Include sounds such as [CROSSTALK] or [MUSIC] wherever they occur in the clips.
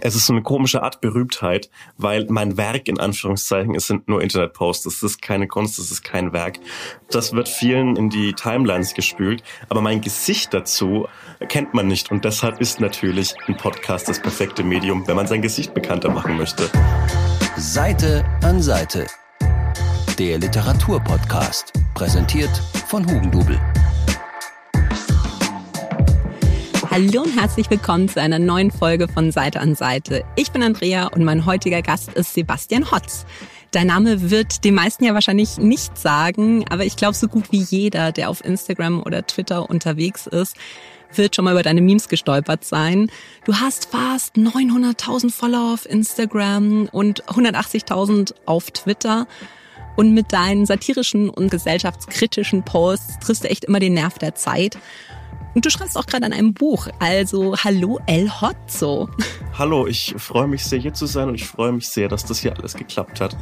es ist so eine komische Art Berühmtheit, weil mein Werk in Anführungszeichen, es sind nur Internetposts, es ist keine Kunst, es ist kein Werk. Das wird vielen in die Timelines gespült, aber mein Gesicht dazu kennt man nicht und deshalb ist natürlich ein Podcast das perfekte Medium, wenn man sein Gesicht bekannter machen möchte. Seite an Seite. Der Literaturpodcast, präsentiert von Hugendubel. Hallo und herzlich willkommen zu einer neuen Folge von Seite an Seite. Ich bin Andrea und mein heutiger Gast ist Sebastian Hotz. Dein Name wird den meisten ja wahrscheinlich nicht sagen, aber ich glaube, so gut wie jeder, der auf Instagram oder Twitter unterwegs ist, wird schon mal über deine Memes gestolpert sein. Du hast fast 900.000 Follower auf Instagram und 180.000 auf Twitter. Und mit deinen satirischen und gesellschaftskritischen Posts triffst du echt immer den Nerv der Zeit. Und du schreibst auch gerade an einem Buch. Also hallo El Hotzo. Hallo, ich freue mich sehr hier zu sein und ich freue mich sehr, dass das hier alles geklappt hat.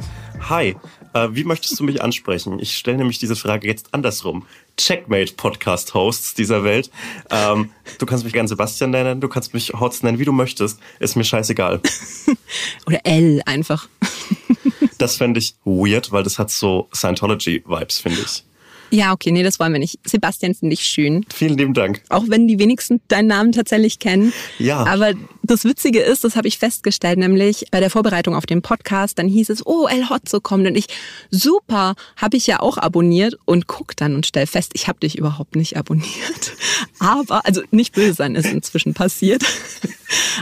Hi, äh, wie möchtest du mich ansprechen? Ich stelle nämlich diese Frage jetzt andersrum. Checkmate Podcast Hosts dieser Welt. Ähm, du kannst mich gern Sebastian nennen, du kannst mich Hotz nennen, wie du möchtest. Ist mir scheißegal. [LAUGHS] Oder L einfach. das fände ich weird, weil das hat so Scientology-Vibes, finde ich. Ja, okay, nee, das wollen wir nicht. Sebastian finde ich schön. Vielen lieben Dank. Auch wenn die wenigsten deinen Namen tatsächlich kennen. Ja. Aber das Witzige ist, das habe ich festgestellt, nämlich bei der Vorbereitung auf den Podcast, dann hieß es, oh, El Hotzo kommt. Und ich, super, habe ich ja auch abonniert und guck dann und stell fest, ich habe dich überhaupt nicht abonniert. [LAUGHS] Aber, also nicht böse sein, ist inzwischen passiert.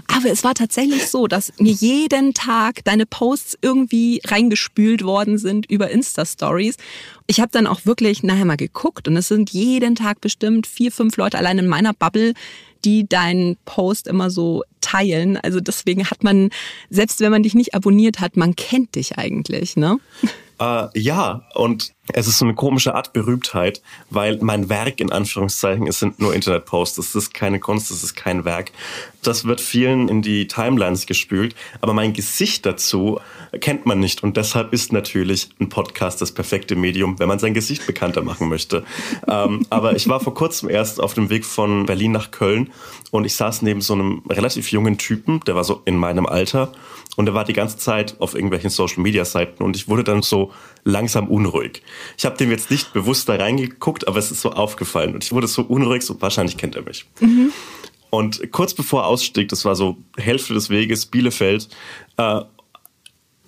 Aber es war tatsächlich so, dass mir jeden Tag deine Posts irgendwie reingespült worden sind über Insta-Stories. Ich habe dann auch wirklich nachher mal geguckt und es sind jeden Tag bestimmt vier, fünf Leute allein in meiner Bubble, die deinen Post immer so teilen. Also deswegen hat man, selbst wenn man dich nicht abonniert hat, man kennt dich eigentlich, ne? Äh, ja, und es ist so eine komische Art Berühmtheit, weil mein Werk in Anführungszeichen, es sind nur Internetposts, es ist keine Kunst, es ist kein Werk. Das wird vielen in die Timelines gespült, aber mein Gesicht dazu kennt man nicht und deshalb ist natürlich ein Podcast das perfekte Medium, wenn man sein Gesicht bekannter machen möchte. ähm, aber ich war vor kurzem erst auf dem Weg von Berlin nach Köln und ich saß neben so einem relativ jungen Typen, der war so in meinem Alter und er war die ganze Zeit auf irgendwelchen Social-Media-Seiten und ich wurde dann so langsam unruhig. Ich habe dem jetzt nicht bewusst da reingeguckt, aber es ist so aufgefallen und ich wurde so unruhig, so wahrscheinlich kennt er mich. Mhm. Und kurz bevor er ausstieg, das war so Hälfte des Weges, Bielefeld, äh,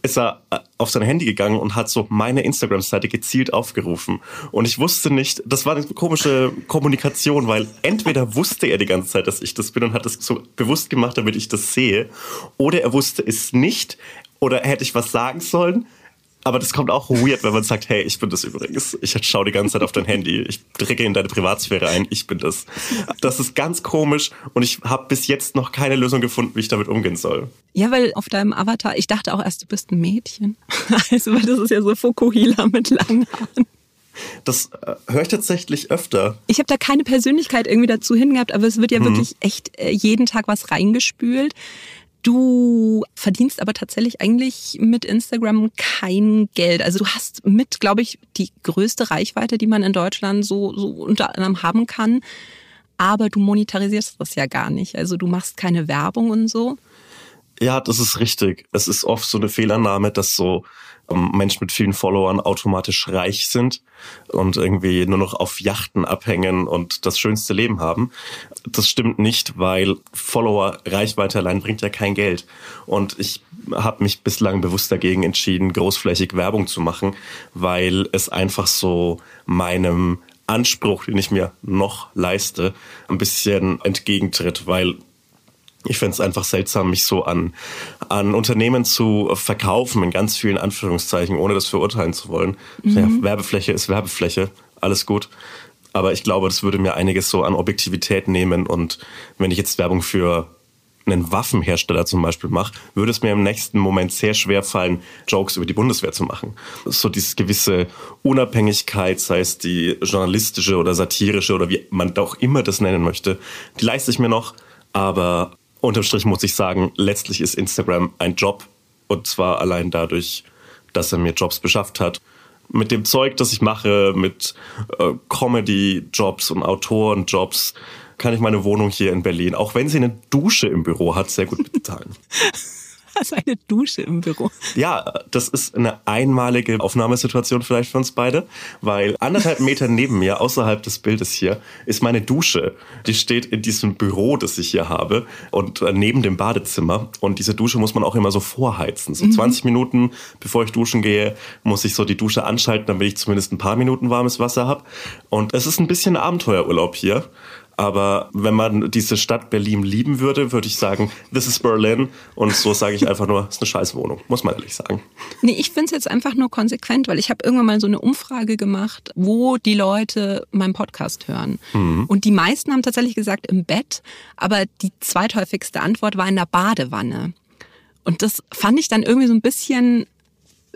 ist er äh, auf sein Handy gegangen und hat so meine Instagram-Seite gezielt aufgerufen. Und ich wusste nicht, das war eine komische Kommunikation, weil entweder wusste er die ganze Zeit, dass ich das bin und hat es so bewusst gemacht, damit ich das sehe, oder er wusste es nicht, oder hätte ich was sagen sollen, aber das kommt auch weird, wenn man sagt, hey, ich bin das übrigens. Ich schaue die ganze Zeit auf dein Handy. Ich drücke in deine Privatsphäre ein. Ich bin das. Das ist ganz komisch und ich habe bis jetzt noch keine Lösung gefunden, wie ich damit umgehen soll. Ja, weil auf deinem Avatar, ich dachte auch erst, du bist ein Mädchen. [LAUGHS] Also, weil das ist ja so Fukuhila mit langen Haaren. Das äh, höre ich tatsächlich öfter. Ich habe da keine Persönlichkeit irgendwie dazu hingehabt, aber es wird ja hm. wirklich echt äh, jeden Tag was reingespült. Du verdienst aber tatsächlich eigentlich mit Instagram kein Geld. Also du hast mit, glaube ich, die größte Reichweite, die man in Deutschland so, so unter anderem haben kann. Aber du monetarisierst das ja gar nicht. Also du machst keine Werbung und so. Ja, das ist richtig. Es ist oft so eine Fehlannahme, dass so Menschen mit vielen Followern automatisch reich sind und irgendwie nur noch auf Yachten abhängen und das schönste Leben haben. Das stimmt nicht, weil Follower, Reichweite allein bringt ja kein Geld. Und ich habe mich bislang bewusst dagegen entschieden, großflächig Werbung zu machen, weil es einfach so meinem Anspruch, den ich mir noch leiste, ein bisschen entgegentritt, weil ich fände es einfach seltsam, mich so an, an Unternehmen zu verkaufen, in ganz vielen Anführungszeichen, ohne das verurteilen zu wollen. Mhm. Ja, Werbefläche ist Werbefläche, alles gut. Aber ich glaube, das würde mir einiges so an Objektivität nehmen. Und wenn ich jetzt Werbung für einen Waffenhersteller zum Beispiel mache, würde es mir im nächsten Moment sehr schwer fallen, Jokes über die Bundeswehr zu machen. So diese gewisse Unabhängigkeit, sei es die journalistische oder satirische oder wie man auch immer das nennen möchte, die leiste ich mir noch. Aber unterm Strich muss ich sagen, letztlich ist Instagram ein Job und zwar allein dadurch, dass er mir Jobs beschafft hat. Mit dem Zeug, das ich mache, mit äh, Comedy-Jobs und Autorenjobs, kann ich meine Wohnung hier in Berlin, auch wenn sie eine Dusche im Büro hat, sehr gut bezahlen. [LAUGHS] hast [LAUGHS] eine Dusche im Büro. Ja, das ist eine einmalige Aufnahmesituation vielleicht für uns beide, weil anderthalb Meter neben mir, außerhalb des Bildes hier, ist meine Dusche. Die steht in diesem Büro, das ich hier habe und äh, neben dem Badezimmer. Und diese Dusche muss man auch immer so vorheizen. So 20 mhm. Minuten, bevor ich duschen gehe, muss ich so die Dusche anschalten, damit ich zumindest ein paar Minuten warmes Wasser habe. Und es ist ein bisschen Abenteuerurlaub hier. Aber wenn man diese Stadt Berlin lieben würde, würde ich sagen, this is Berlin. Und so sage ich einfach nur, es ist eine scheiß Wohnung, muss man ehrlich sagen. Nee, ich finde es jetzt einfach nur konsequent, weil ich habe irgendwann mal so eine Umfrage gemacht, wo die Leute meinen Podcast hören. Mhm. Und die meisten haben tatsächlich gesagt im Bett, aber die zweithäufigste Antwort war in der Badewanne. Und das fand ich dann irgendwie so ein bisschen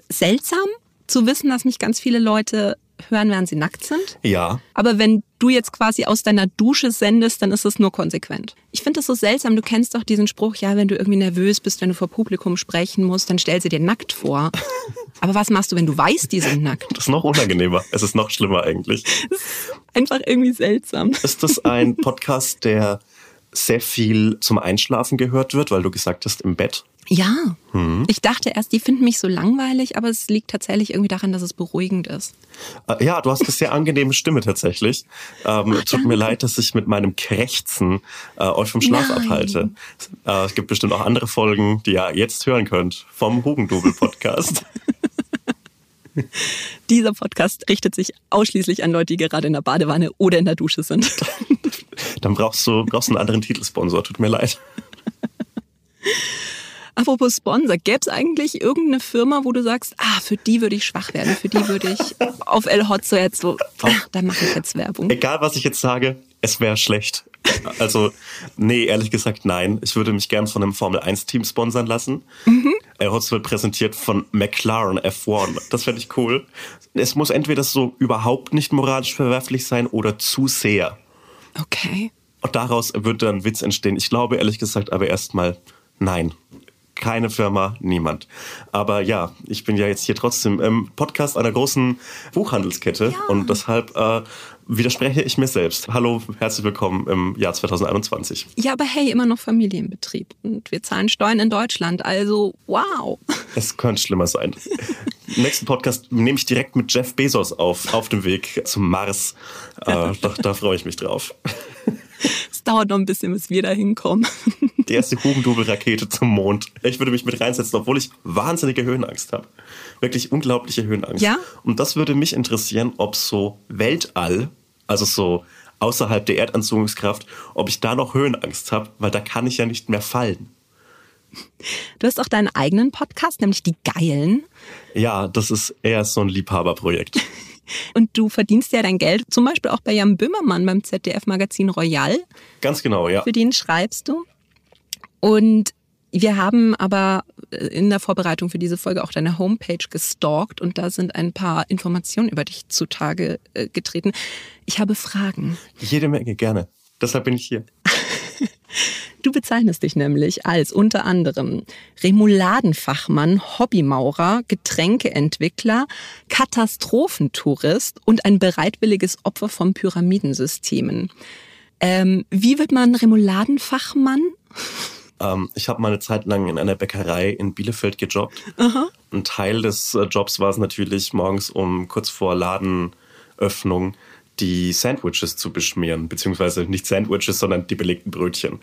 seltsam zu wissen, dass mich ganz viele Leute hören, während sie nackt sind. Ja. Aber wenn du jetzt quasi aus deiner Dusche sendest, dann ist es nur konsequent. Ich finde das so seltsam. Du kennst doch diesen Spruch, ja, wenn du irgendwie nervös bist, wenn du vor Publikum sprechen musst, dann stell sie dir nackt vor. [LAUGHS] Aber was machst du, wenn du weißt, die sind nackt? Das ist noch unangenehmer. Es ist noch schlimmer eigentlich. [LAUGHS] einfach irgendwie seltsam. Ist das ein [LAUGHS] Podcast, der sehr viel zum Einschlafen gehört wird, weil du gesagt hast, im Bett? Ja. Hm. Ich dachte erst, die finden mich so langweilig, aber es liegt tatsächlich irgendwie daran, dass es beruhigend ist. Äh, ja, du hast eine sehr angenehme Stimme tatsächlich. Ähm, Ach, tut mir leid, dass ich mit meinem Krächzen äh, euch vom Schlaf Nein. abhalte. Äh, es gibt bestimmt auch andere Folgen, die ihr jetzt hören könnt vom Hugendubel Podcast. [LAUGHS] [LAUGHS] Dieser Podcast richtet sich ausschließlich an Leute, die gerade in der Badewanne oder in der Dusche sind. [LAUGHS] Dann brauchst du brauchst einen anderen Titelsponsor, tut mir leid. [LAUGHS] Apropos Sponsor, gäbe es eigentlich irgendeine Firma, wo du sagst, ah, für die würde ich schwach werden, für die würde ich auf El Hotzo jetzt so, ah, da mache ich jetzt Werbung. Egal, was ich jetzt sage, es wäre schlecht. Also, nee, ehrlich gesagt, nein. Ich würde mich gern von einem Formel-1-Team sponsern lassen. Mhm. El Hotzo wird präsentiert von McLaren F1. Das fände ich cool. Es muss entweder so überhaupt nicht moralisch verwerflich sein oder zu sehr. Okay. Und daraus würde dann Witz entstehen. Ich glaube ehrlich gesagt aber erstmal nein keine Firma, niemand. Aber ja, ich bin ja jetzt hier trotzdem im Podcast einer großen Buchhandelskette ja. und deshalb äh, widerspreche ich mir selbst. Hallo, herzlich willkommen im Jahr 2021. Ja, aber hey, immer noch Familienbetrieb und wir zahlen Steuern in Deutschland, also wow. Es könnte schlimmer sein. Im nächsten Podcast nehme ich direkt mit Jeff Bezos auf, auf dem Weg zum Mars. Äh, da, da freue ich mich drauf. Es dauert noch ein bisschen, bis wir da hinkommen. Die erste Hugendubel-Rakete zum Mond. Ich würde mich mit reinsetzen, obwohl ich wahnsinnige Höhenangst habe. Wirklich unglaubliche Höhenangst. Ja? Und das würde mich interessieren, ob so Weltall, also so außerhalb der Erdanziehungskraft, ob ich da noch Höhenangst habe, weil da kann ich ja nicht mehr fallen. Du hast auch deinen eigenen Podcast, nämlich die Geilen. Ja, das ist eher so ein Liebhaberprojekt. [LAUGHS] Und du verdienst ja dein Geld zum Beispiel auch bei Jan Böhmermann beim ZDF-Magazin Royal. Ganz genau, ja. Für den schreibst du. Und wir haben aber in der Vorbereitung für diese Folge auch deine Homepage gestalkt und da sind ein paar Informationen über dich zutage äh, getreten. Ich habe Fragen. Jede Menge, gerne. Deshalb bin ich hier. [LAUGHS] Du bezeichnest dich nämlich als unter anderem Remouladenfachmann, Hobbymaurer, Getränkeentwickler, Katastrophentourist und ein bereitwilliges Opfer von Pyramidensystemen. Ähm, wie wird man Remouladenfachmann? [LAUGHS] Ähm, ich habe mal eine Zeit lang in einer Bäckerei in Bielefeld gejobbt. Aha. Ein Teil des äh, Jobs war es natürlich morgens um kurz vor Ladenöffnung die Sandwiches zu beschmieren, beziehungsweise nicht Sandwiches, sondern die belegten Brötchen.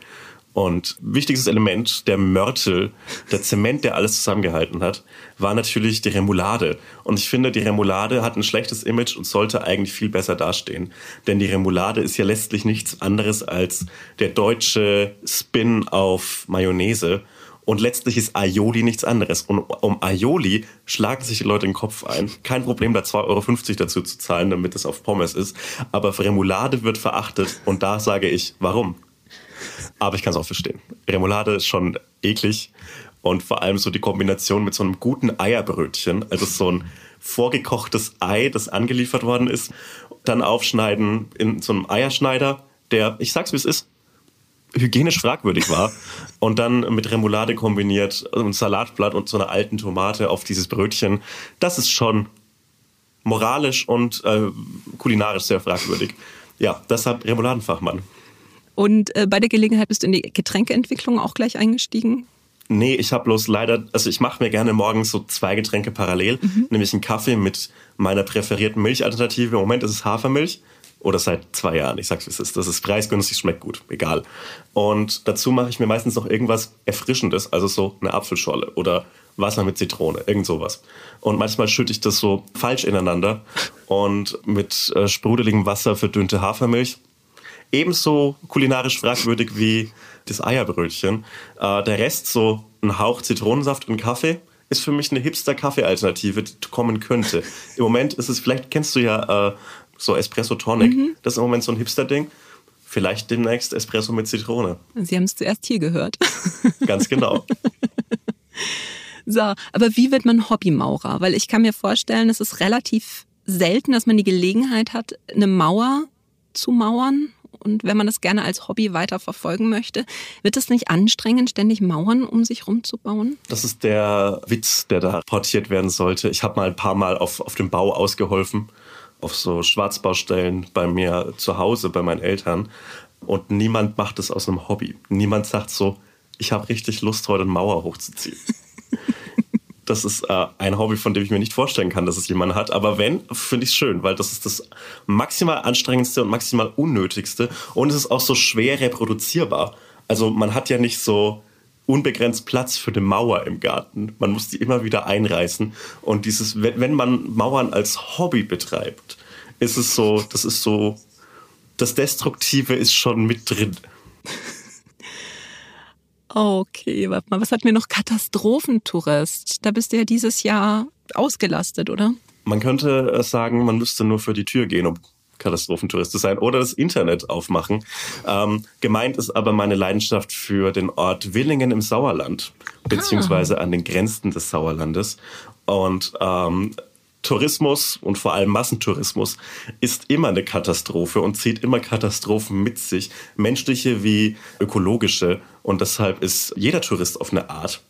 Und wichtigstes Element, der Mörtel, der Zement, der alles zusammengehalten hat, war natürlich die Remoulade. Und ich finde, die Remoulade hat ein schlechtes Image und sollte eigentlich viel besser dastehen. Denn die Remoulade ist ja letztlich nichts anderes als der deutsche Spin auf Mayonnaise. Und letztlich ist Aioli nichts anderes. Und um Aioli schlagen sich die Leute den Kopf ein. Kein Problem, da 2,50 Euro dazu zu zahlen, damit es auf Pommes ist. Aber Remoulade wird verachtet. Und da sage ich, warum? Aber ich kann es auch verstehen. Remoulade ist schon eklig. Und vor allem so die Kombination mit so einem guten Eierbrötchen, also so ein vorgekochtes Ei, das angeliefert worden ist, dann aufschneiden in so einem Eierschneider, der, ich sag's wie es ist, hygienisch fragwürdig war. [LAUGHS] Und dann mit Remoulade kombiniert, ein Salatblatt und so einer alten Tomate auf dieses Brötchen. Das ist schon moralisch und äh, kulinarisch sehr fragwürdig. Ja, deshalb Remouladenfachmann. Und äh, bei der Gelegenheit bist du in die Getränkeentwicklung auch gleich eingestiegen? Nee, ich habe bloß leider, also ich mache mir gerne morgens so zwei Getränke parallel, mhm. nämlich einen Kaffee mit meiner präferierten Milchalternative. Im Moment ist es Hafermilch oder seit zwei Jahren. Ich sag's wie es ist. Das ist preisgünstig, schmeckt gut, egal. Und dazu mache ich mir meistens noch irgendwas Erfrischendes, also so eine Apfelschorle oder Wasser mit Zitrone, irgend sowas. Und manchmal schütte ich das so falsch ineinander und mit äh, sprudeligem Wasser verdünnte Hafermilch. Ebenso kulinarisch fragwürdig wie das Eierbrötchen. Äh, der Rest, so ein Hauch Zitronensaft und Kaffee, ist für mich eine Hipster-Kaffee-Alternative, die kommen könnte. Im Moment ist es, vielleicht kennst du ja äh, so Espresso Tonic. Mhm. Das ist im Moment so ein Hipster-Ding. Vielleicht demnächst Espresso mit Zitrone. Sie haben es zuerst hier gehört. [LAUGHS] Ganz genau. so, aber wie wird man Hobbymaurer? Weil ich kann mir vorstellen, es ist relativ selten, dass man die Gelegenheit hat, eine Mauer zu mauern. Und wenn man das gerne als Hobby weiter verfolgen möchte, wird es nicht anstrengend, ständig Mauern um sich rumzubauen? Das ist der Witz, der da portiert werden sollte. Ich habe mal ein paar Mal auf, auf dem Bau ausgeholfen auf so Schwarzbaustellen bei mir zu Hause, bei meinen Eltern. Und niemand macht es aus einem Hobby. Niemand sagt so, ich habe richtig Lust, heute eine Mauer hochzuziehen. [LAUGHS] das ist äh, ein Hobby, von dem ich mir nicht vorstellen kann, dass es jemand hat. Aber wenn, finde ich es schön, weil das ist das maximal anstrengendste und maximal unnötigste. Und es ist auch so schwer reproduzierbar. Also man hat ja nicht so unbegrenzt Platz für eine Mauer im Garten. Man muss die immer wieder einreißen. Und dieses, wenn man Mauern als Hobby betreibt, ist es so, das ist so, das Destruktive ist schon mit drin. Okay, warte mal, was hat mir noch Katastrophentourist? Da bist du ja dieses Jahr ausgelastet, oder? Man könnte sagen, man müsste nur für die Tür gehen, um Katastrophentourist zu sein oder das Internet aufmachen. Ähm, gemeint ist aber meine Leidenschaft für den Ort Willingen im Sauerland, beziehungsweise an den Grenzen des Sauerlandes. Und ähm, Tourismus und vor allem Massentourismus ist immer eine Katastrophe und zieht immer Katastrophen mit sich, menschliche wie ökologische. Und deshalb ist jeder Tourist auf eine Art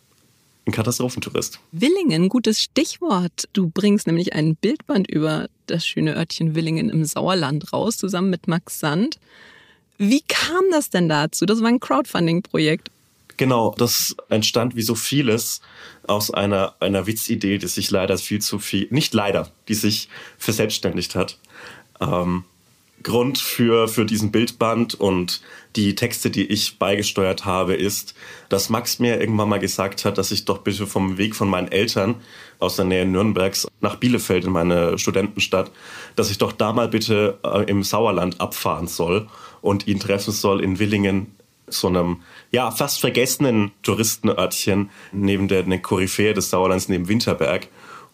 ein Katastrophentourist. Willingen, gutes Stichwort. Du bringst nämlich ein Bildband über das schöne Örtchen Willingen im Sauerland raus, zusammen mit Max Sand. Wie kam das denn dazu? Das war ein Crowdfunding-Projekt. Genau, das entstand wie so vieles aus einer, einer Witzidee, die sich leider viel zu viel, nicht leider, die sich verselbstständigt hat. Ähm, Grund für, für diesen Bildband und die Texte, die ich beigesteuert habe, ist, dass Max mir irgendwann mal gesagt hat, dass ich doch bitte vom Weg von meinen Eltern aus der Nähe Nürnbergs nach Bielefeld in meine Studentenstadt, dass ich doch da mal bitte äh, im Sauerland abfahren soll und ihn treffen soll in Willingen, so einem ja fast vergessenen Touristenörtchen neben der, der Koryphäe des Sauerlands, neben Winterberg.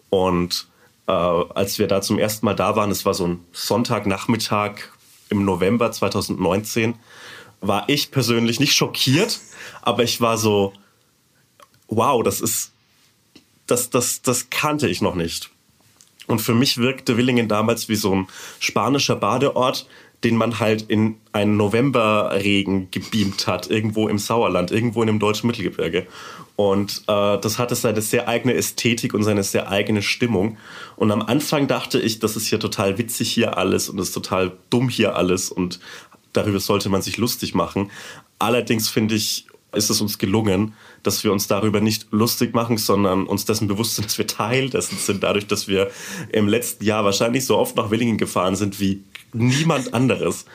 Und äh, als wir da zum ersten Mal da waren, es war so ein Sonntagnachmittag im November 2019, war ich persönlich nicht schockiert, aber ich war so, wow, das ist, das, das, das kannte ich noch nicht. Und für mich wirkte Willingen damals wie so ein spanischer Badeort, den man halt in einen Novemberregen gebeamt hat, irgendwo im Sauerland, irgendwo in dem deutschen Mittelgebirge. Und äh, das hatte seine sehr eigene Ästhetik und seine sehr eigene Stimmung. Und am Anfang dachte ich, das ist hier total witzig hier alles und das ist total dumm hier alles und darüber sollte man sich lustig machen. Allerdings finde ich, ist es uns gelungen, dass wir uns darüber nicht lustig machen, sondern uns dessen bewusst sind, dass wir Teil dessen sind, dadurch, dass wir im letzten Jahr wahrscheinlich so oft nach Willingen gefahren sind wie niemand anderes.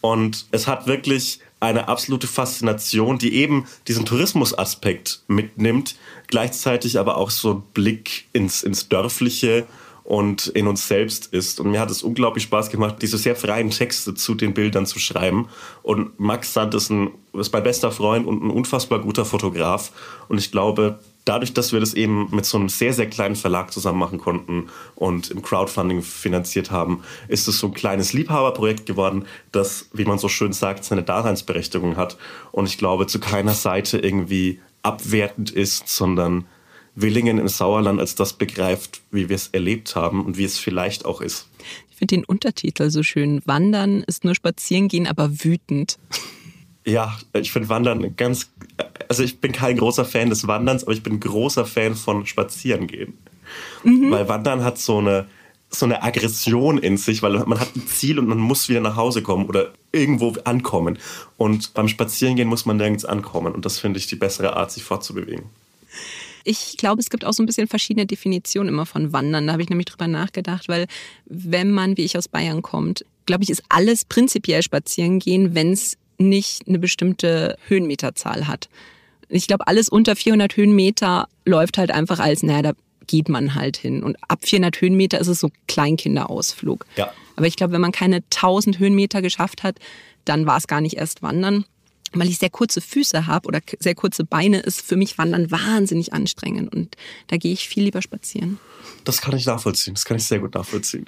Und es hat wirklich eine absolute Faszination, die eben diesen Tourismusaspekt mitnimmt, gleichzeitig aber auch so ein Blick ins, ins Dörfliche und in uns selbst ist. Und mir hat es unglaublich Spaß gemacht, diese sehr freien Texte zu den Bildern zu schreiben. Und Max Sand ist, ein, ist mein bester Freund und ein unfassbar guter Fotograf. Und ich glaube, dadurch, dass wir das eben mit so einem sehr, sehr kleinen Verlag zusammen machen konnten und im Crowdfunding finanziert haben, ist es so ein kleines Liebhaberprojekt geworden, das, wie man so schön sagt, seine Daseinsberechtigung hat. Und ich glaube, zu keiner Seite irgendwie abwertend ist, sondern Willingen im Sauerland als das begreift, wie wir es erlebt haben und wie es vielleicht auch ist. Ich finde den Untertitel so schön. Wandern ist nur spazieren gehen, aber wütend. Ja, ich finde Wandern ganz. Also, ich bin kein großer Fan des Wanderns, aber ich bin großer Fan von Spazierengehen. Mhm. Weil Wandern hat so eine, so eine Aggression in sich, weil man hat ein Ziel und man muss wieder nach Hause kommen oder irgendwo ankommen. Und beim Spazierengehen muss man nirgends ankommen. Und das finde ich die bessere Art, sich fortzubewegen. Ich glaube, es gibt auch so ein bisschen verschiedene Definitionen immer von Wandern. Da habe ich nämlich drüber nachgedacht, weil wenn man, wie ich aus Bayern kommt, glaube ich, ist alles prinzipiell spazieren gehen, wenn es nicht eine bestimmte Höhenmeterzahl hat. Ich glaube, alles unter 400 Höhenmeter läuft halt einfach als, naja, da geht man halt hin. Und ab 400 Höhenmeter ist es so Kleinkinderausflug. Ja. Aber ich glaube, wenn man keine 1000 Höhenmeter geschafft hat, dann war es gar nicht erst Wandern. Weil ich sehr kurze Füße habe oder sehr kurze Beine, ist für mich Wandern wahnsinnig anstrengend. Und da gehe ich viel lieber spazieren. Das kann ich nachvollziehen. Das kann ich sehr gut nachvollziehen.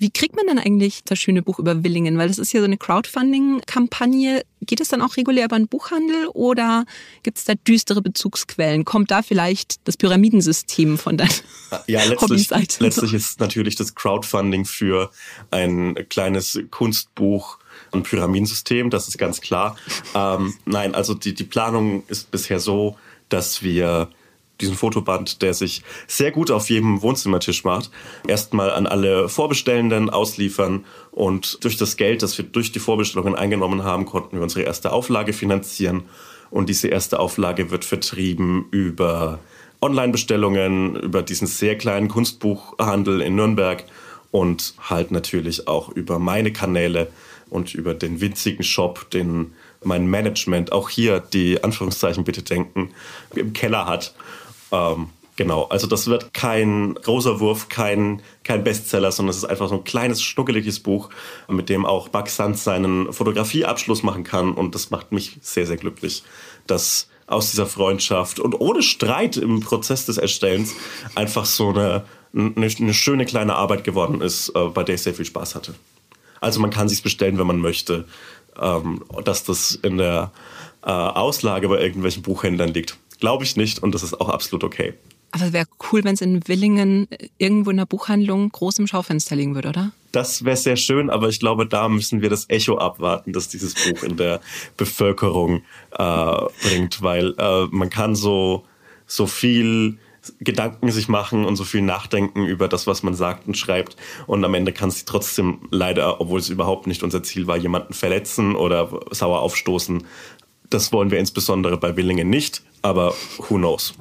Wie kriegt man denn eigentlich das schöne Buch über Willingen? Weil das ist ja so eine Crowdfunding-Kampagne. Geht es dann auch regulär über einen Buchhandel oder gibt es da düstere Bezugsquellen? Kommt da vielleicht das Pyramidensystem von deiner Ja, letztlich, letztlich ist natürlich das Crowdfunding für ein kleines Kunstbuch ein Pyramidensystem, das ist ganz klar. Ähm, nein, also die, die Planung ist bisher so, dass wir diesen Fotoband, der sich sehr gut auf jedem Wohnzimmertisch macht, erstmal an alle Vorbestellenden ausliefern. Und durch das Geld, das wir durch die Vorbestellungen eingenommen haben, konnten wir unsere erste Auflage finanzieren. Und diese erste Auflage wird vertrieben über Online-Bestellungen, über diesen sehr kleinen Kunstbuchhandel in Nürnberg und halt natürlich auch über meine Kanäle und über den winzigen Shop, den mein Management, auch hier die Anführungszeichen bitte denken, im Keller hat. Ähm, genau, also das wird kein großer Wurf, kein, kein Bestseller, sondern es ist einfach so ein kleines, schnuckeliges Buch, mit dem auch Buck Sands seinen Fotografieabschluss machen kann. Und das macht mich sehr, sehr glücklich, dass aus dieser Freundschaft und ohne Streit im Prozess des Erstellens einfach so eine, eine, eine schöne kleine Arbeit geworden ist, äh, bei der ich sehr viel Spaß hatte. Also man kann sich bestellen, wenn man möchte, ähm, dass das in der äh, Auslage bei irgendwelchen Buchhändlern liegt. Glaube ich nicht und das ist auch absolut okay. Aber wäre cool, wenn es in Willingen irgendwo in der Buchhandlung groß im Schaufenster liegen würde, oder? Das wäre sehr schön, aber ich glaube, da müssen wir das Echo abwarten, das dieses Buch in der Bevölkerung äh, bringt, weil äh, man kann so, so viel Gedanken sich machen und so viel nachdenken über das, was man sagt und schreibt. Und am Ende kann es trotzdem leider, obwohl es überhaupt nicht unser Ziel war, jemanden verletzen oder sauer aufstoßen. Das wollen wir insbesondere bei Willingen nicht, aber who knows?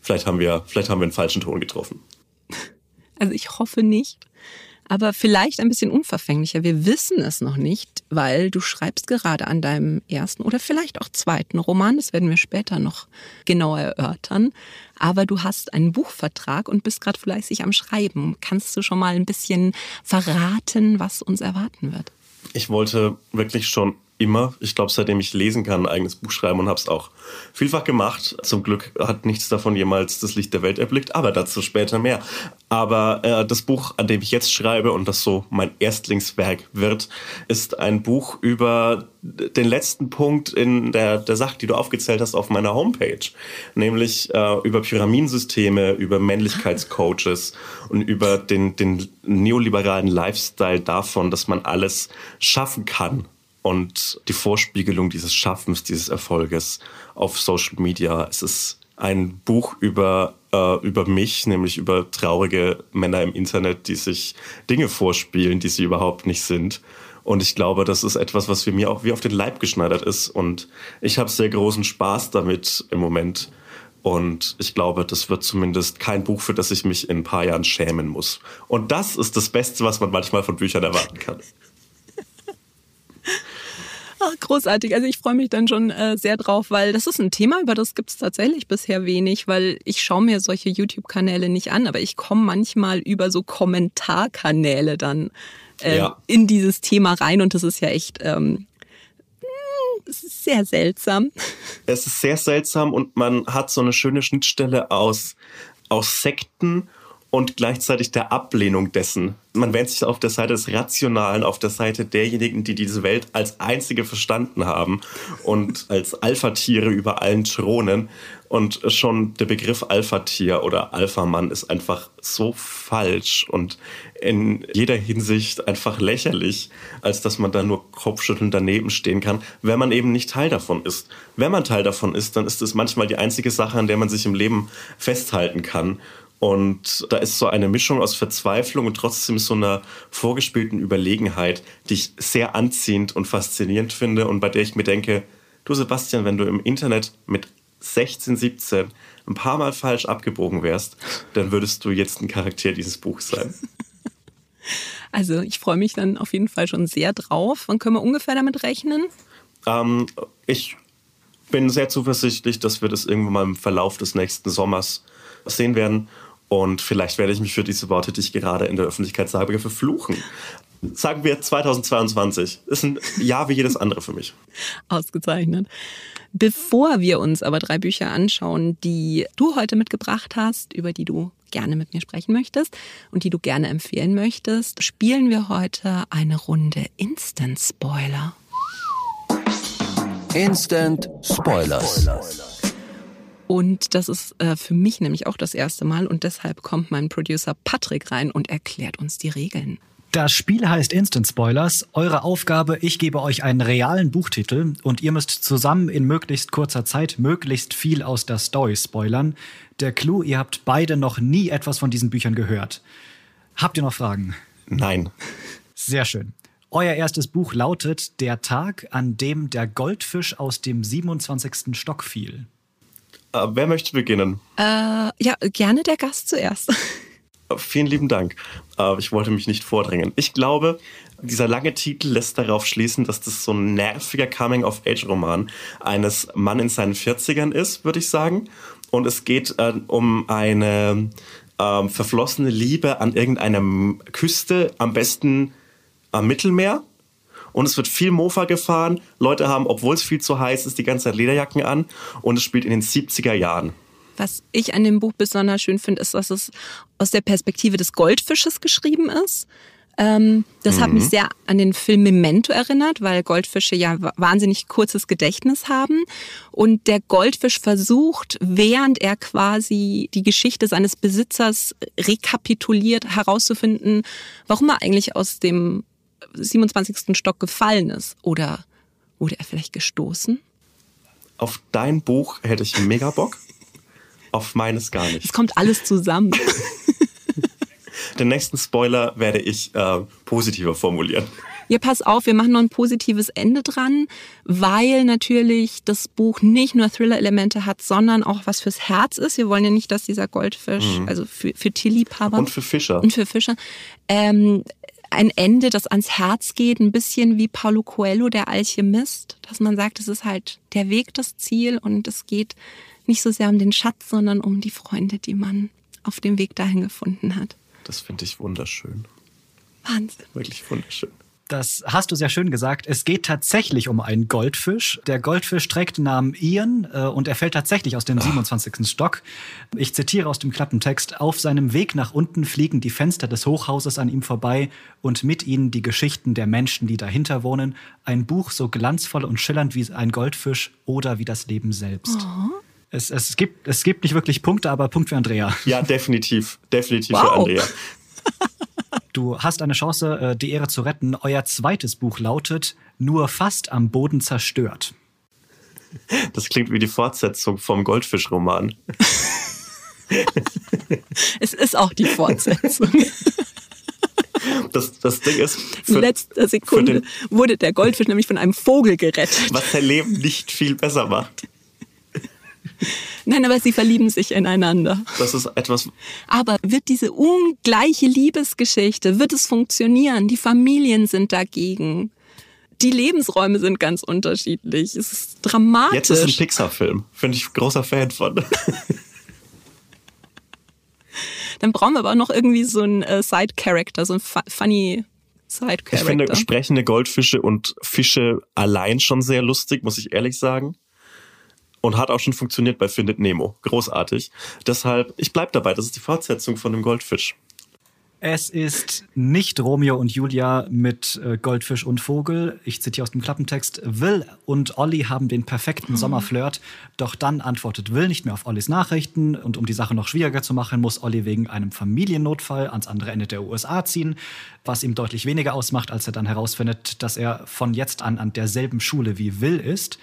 Vielleicht haben wir, vielleicht haben wir einen falschen Ton getroffen. Also ich hoffe nicht aber vielleicht ein bisschen unverfänglicher. Wir wissen es noch nicht, weil du schreibst gerade an deinem ersten oder vielleicht auch zweiten Roman. Das werden wir später noch genauer erörtern. Aber du hast einen Buchvertrag und bist gerade fleißig am Schreiben. Kannst du schon mal ein bisschen verraten, was uns erwarten wird? Ich wollte wirklich schon immer, ich glaube, seitdem ich lesen kann, ein eigenes Buch schreiben und habe es auch vielfach gemacht. Zum Glück hat nichts davon jemals das Licht der Welt erblickt, aber dazu später mehr. Aber äh, das Buch, an dem ich jetzt schreibe und das so mein Erstlingswerk wird, ist ein Buch über den letzten Punkt in der, der Sache, die du aufgezählt hast auf meiner Homepage, nämlich äh, über Pyramidensysteme, über Männlichkeitscoaches und über den, den neoliberalen Lifestyle davon, dass man alles schaffen kann und die Vorspiegelung dieses Schaffens, dieses Erfolges auf Social Media. Es ist ein Buch über, äh, über mich, nämlich über traurige Männer im Internet, die sich Dinge vorspielen, die sie überhaupt nicht sind. Und ich glaube, das ist etwas, was für mir auch wie auf den Leib geschneidert ist. Und ich habe sehr großen Spaß damit im Moment. Und ich glaube, das wird zumindest kein Buch, für das ich mich in ein paar Jahren schämen muss. Und das ist das Beste, was man manchmal von Büchern erwarten kann. Ach, großartig. Also ich freue mich dann schon äh, sehr drauf, weil das ist ein Thema, über das gibt es tatsächlich bisher wenig, weil ich schaue mir solche YouTube-Kanäle nicht an, aber ich komme manchmal über so Kommentarkanäle dann äh, ja. in dieses Thema rein und das ist ja echt ähm, hm, sehr seltsam. Es ist sehr seltsam und man hat so eine schöne Schnittstelle aus, aus Sekten und gleichzeitig der Ablehnung dessen. Man wendet sich auf der Seite des Rationalen, auf der Seite derjenigen, die diese Welt als einzige verstanden haben und [LAUGHS] als Alpha-Tiere über allen thronen. Und schon der Begriff Alpha-Tier oder Alpha-Mann ist einfach so falsch und in jeder Hinsicht einfach lächerlich, als dass man da nur kopfschüttelnd daneben stehen kann, wenn man eben nicht Teil davon ist. Wenn man Teil davon ist, dann ist es manchmal die einzige Sache, an der man sich im Leben festhalten kann. Und da ist so eine Mischung aus Verzweiflung und trotzdem so einer vorgespielten Überlegenheit, die ich sehr anziehend und faszinierend finde und bei der ich mir denke, du Sebastian, wenn du im Internet mit 16, 17 ein paar Mal falsch abgebogen wärst, dann würdest du jetzt ein Charakter dieses Buchs sein. [LAUGHS] Also ich freue mich dann auf jeden Fall schon sehr drauf. Wann können wir ungefähr damit rechnen? Ähm, ich bin sehr zuversichtlich, dass wir das irgendwann mal im Verlauf des nächsten Sommers sehen werden. Und vielleicht werde ich mich für diese Worte, die ich gerade in der Öffentlichkeit sage, verfluchen. Sagen wir 2022. Ist ein Jahr wie jedes andere für mich. Ausgezeichnet. Bevor wir uns aber drei Bücher anschauen, die du heute mitgebracht hast, über die du gerne mit mir sprechen möchtest und die du gerne empfehlen möchtest, spielen wir heute eine Runde Instant Spoiler. Instant Spoilers. Und das ist äh, für mich nämlich auch das erste Mal und deshalb kommt mein Producer Patrick rein und erklärt uns die Regeln. Das Spiel heißt Instant Spoilers. Eure Aufgabe, ich gebe euch einen realen Buchtitel und ihr müsst zusammen in möglichst kurzer Zeit möglichst viel aus der Story spoilern. Der Clou, ihr habt beide noch nie etwas von diesen Büchern gehört. Habt ihr noch Fragen? Nein. Sehr schön. Euer erstes Buch lautet Der Tag, an dem der Goldfisch aus dem 27. Stock fiel. Äh, wer möchte beginnen? Äh, ja, gerne der Gast zuerst. Vielen lieben Dank. Äh, ich wollte mich nicht vordrängen. Ich glaube, dieser lange Titel lässt darauf schließen, dass das so ein nerviger Coming-of-Age-Roman eines Mann in seinen 40ern ist, würde ich sagen. Und es geht äh, um eine äh, verflossene Liebe an irgendeiner Küste, am besten am Mittelmeer. Und es wird viel Mofa gefahren. Leute haben, obwohl es viel zu heiß ist, die ganze Zeit Lederjacken an. Und es spielt in den 70er Jahren. Was ich an dem Buch besonders schön finde, ist, dass es aus der Perspektive des Goldfisches geschrieben ist. Ähm, das mhm. hat mich sehr an den Film Memento erinnert, weil Goldfische ja wahnsinnig kurzes Gedächtnis haben. Und der Goldfisch versucht, während er quasi die Geschichte seines Besitzers rekapituliert, herauszufinden, warum er eigentlich aus dem 27. Stock gefallen ist. Oder wurde er vielleicht gestoßen? Auf dein Buch hätte ich mega Bock. [LAUGHS] Auf meines gar nicht. Es kommt alles zusammen. [LAUGHS] Den nächsten Spoiler werde ich äh, positiver formulieren. Ja, pass auf, wir machen noch ein positives Ende dran, weil natürlich das Buch nicht nur Thriller-Elemente hat, sondern auch was fürs Herz ist. Wir wollen ja nicht, dass dieser Goldfisch, mhm. also für, für Tierliebhaber. Und für Fischer. Und für Fischer. Ähm, ein Ende, das ans Herz geht, ein bisschen wie Paulo Coelho, der Alchemist, dass man sagt, es ist halt der Weg, das Ziel und es geht nicht so sehr um den Schatz, sondern um die Freunde, die man auf dem Weg dahin gefunden hat. Das finde ich wunderschön. Wahnsinn. Wirklich wunderschön. Das hast du sehr schön gesagt. Es geht tatsächlich um einen Goldfisch. Der Goldfisch trägt den Namen Ian äh, und er fällt tatsächlich aus dem 27. Ach. Stock. Ich zitiere aus dem Klappentext. Auf seinem Weg nach unten fliegen die Fenster des Hochhauses an ihm vorbei und mit ihnen die Geschichten der Menschen, die dahinter wohnen. Ein Buch so glanzvoll und schillernd wie ein Goldfisch oder wie das Leben selbst. Oh. Es, es, gibt, es gibt nicht wirklich Punkte, aber Punkt für Andrea. Ja, definitiv. Definitiv wow. für Andrea. [LAUGHS] Du hast eine Chance, äh, die Ehre zu retten. Euer zweites Buch lautet Nur fast am Boden zerstört. Das klingt wie die Fortsetzung vom Goldfischroman. [LAUGHS] es ist auch die Fortsetzung. [LAUGHS] Das, das Ding ist. Für, In letzter Sekunde wurde der Goldfisch nämlich von einem Vogel gerettet. Was sein Leben nicht viel besser macht. Nein, aber sie verlieben sich ineinander. Das ist etwas. Aber wird diese ungleiche Liebesgeschichte, wird es funktionieren? Die Familien sind dagegen. Die Lebensräume sind ganz unterschiedlich. Es ist dramatisch. Jetzt ist ein Pixar-Film. Finde ich großer Fan von. [LAUGHS] Dann brauchen wir aber noch irgendwie so einen äh, Side-Character, so einen funny Side-Character. Ich finde sprechende Goldfische und Fische allein schon sehr lustig, muss ich ehrlich sagen und hat auch schon funktioniert bei Findet Nemo. Großartig. Deshalb, ich bleibe dabei, das ist die Fortsetzung von dem Goldfisch. Es ist nicht Romeo und Julia mit äh, Goldfisch und Vogel. Ich zitiere aus dem Klappentext. Will und Olli haben den perfekten oh. Sommerflirt. Doch dann antwortet Will nicht mehr auf Ollis Nachrichten. Und um die Sache noch schwieriger zu machen, muss Olli wegen einem Familiennotfall ans andere Ende der USA ziehen. Was ihm deutlich weniger ausmacht, als er dann herausfindet, dass er von jetzt an an derselben Schule wie Will ist.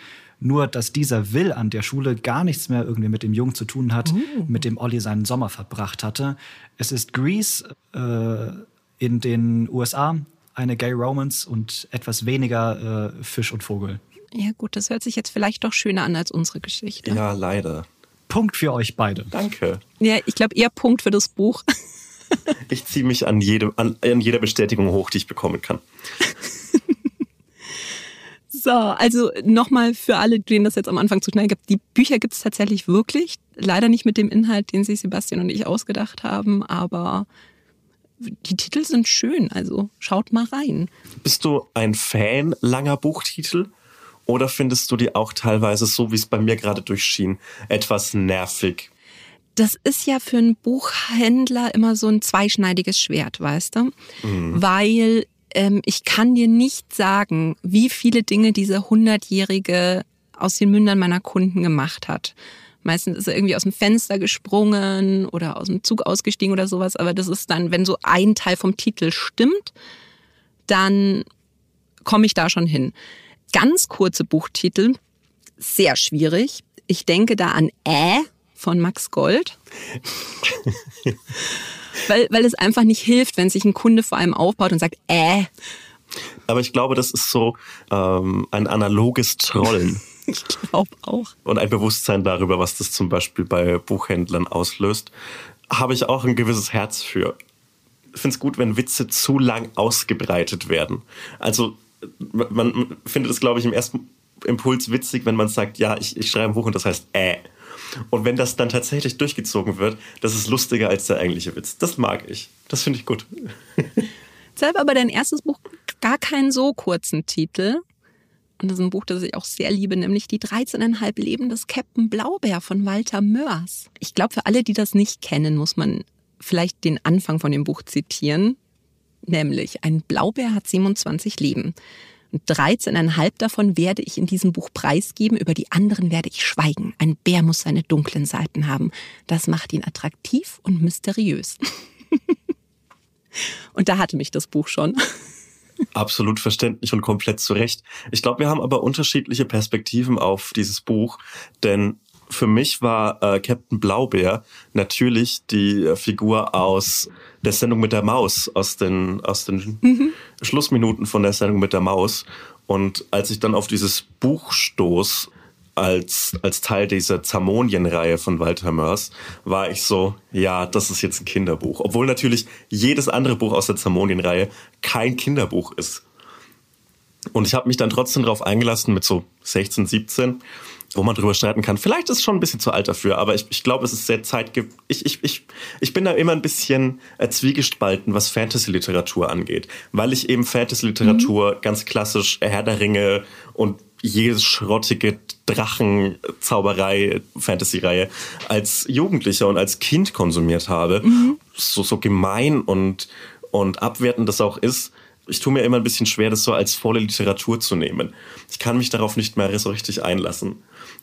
Nur, dass dieser Will an der Schule gar nichts mehr irgendwie mit dem Jungen zu tun hat, Oh. mit dem Olli seinen Sommer verbracht hatte. Es ist Grease äh, in den USA, eine Gay Romance und etwas weniger äh, Fisch und Vogel. Ja gut, das hört sich jetzt vielleicht doch schöner an als unsere Geschichte. Ja, leider. Punkt für euch beide. Danke. Ja, ich glaube eher Punkt für das Buch. Ich ziehe mich an, jedem, an, an jeder Bestätigung hoch, die ich bekommen kann. [LAUGHS] So, also nochmal für alle, denen das jetzt am Anfang zu schnell gibt. Die Bücher gibt es tatsächlich wirklich. Leider nicht mit dem Inhalt, den sich Sebastian und ich ausgedacht haben, aber die Titel sind schön, also schaut mal rein. Bist du ein Fan langer Buchtitel? Oder findest du die auch teilweise, so wie es bei mir gerade durchschien, etwas nervig? Das ist ja für einen Buchhändler immer so ein zweischneidiges Schwert, weißt du? Weil ähm, ich kann dir nicht sagen, wie viele Dinge diese hundertjährige aus den Mündern meiner Kunden gemacht hat. Meistens ist er irgendwie aus dem Fenster gesprungen oder aus dem Zug ausgestiegen oder sowas. Aber das ist dann, wenn so ein Teil vom Titel stimmt, dann komme ich da schon hin. Ganz kurze Buchtitel, sehr schwierig. Ich denke da an Äh von Max Gold. [LAUGHS] weil, weil es einfach nicht hilft, wenn sich ein Kunde vor einem aufbaut und sagt, äh. Aber ich glaube, das ist so ähm, ein analoges Trollen [LAUGHS] Ich glaube auch. und ein Bewusstsein darüber, was das zum Beispiel bei Buchhändlern auslöst. Habe ich auch ein gewisses Herz für. Ich finde es gut, wenn Witze zu lang ausgebreitet werden. Also man findet es, glaube ich, im ersten Impuls witzig, wenn man sagt, ja, ich, ich schreibe ein Buch und das heißt äh. Und wenn das dann tatsächlich durchgezogen wird, das ist lustiger als der eigentliche Witz. Das mag ich. Das finde ich gut. [LAUGHS] Selber aber dein erstes Buch gar keinen so kurzen Titel. Und das ist ein Buch, das ich auch sehr liebe, nämlich Die 13,5 Leben des Captain Blaubeer von Walter Mörs. Ich glaube, für alle, die das nicht kennen, muss man vielleicht den Anfang von dem Buch zitieren. Nämlich, ein Blaubeer hat 27 Leben. Und 13,5 davon werde ich in diesem Buch preisgeben, über die anderen werde ich schweigen. Ein Bär muss seine dunklen Seiten haben. Das macht ihn attraktiv und mysteriös. [LAUGHS] und da hatte mich das Buch schon. Absolut verständlich und komplett zu Recht. Ich glaube, wir haben aber unterschiedliche Perspektiven auf dieses Buch, denn für mich war äh, Captain Blaubeer natürlich die äh, Figur aus der Sendung mit der Maus, aus den, aus den Schlussminuten von der Sendung mit der Maus. Und als ich dann auf dieses Buch stoß, als, als Teil dieser Zamonien-Reihe von Walter Mörs, war ich so, ja, das ist jetzt ein Kinderbuch. Obwohl natürlich jedes andere Buch aus der Zamonien-Reihe kein Kinderbuch ist. Und ich habe mich dann trotzdem darauf eingelassen mit so 16, 17, wo man drüber streiten kann. Vielleicht ist es schon ein bisschen zu alt dafür, aber ich, ich glaube, es ist sehr zeitge... Ich, ich, ich, ich bin da immer ein bisschen äh, zwiegespalten, was Fantasy-Literatur angeht. Weil ich eben Fantasy-Literatur ganz klassisch Herr der Ringe und jede schrottige Drachenzauberei, Fantasy-Reihe als Jugendlicher und als Kind konsumiert habe. So, so gemein und, und abwertend das auch ist, ich tue mir immer ein bisschen schwer, das so als volle Literatur zu nehmen. Ich kann mich darauf nicht mehr so richtig einlassen.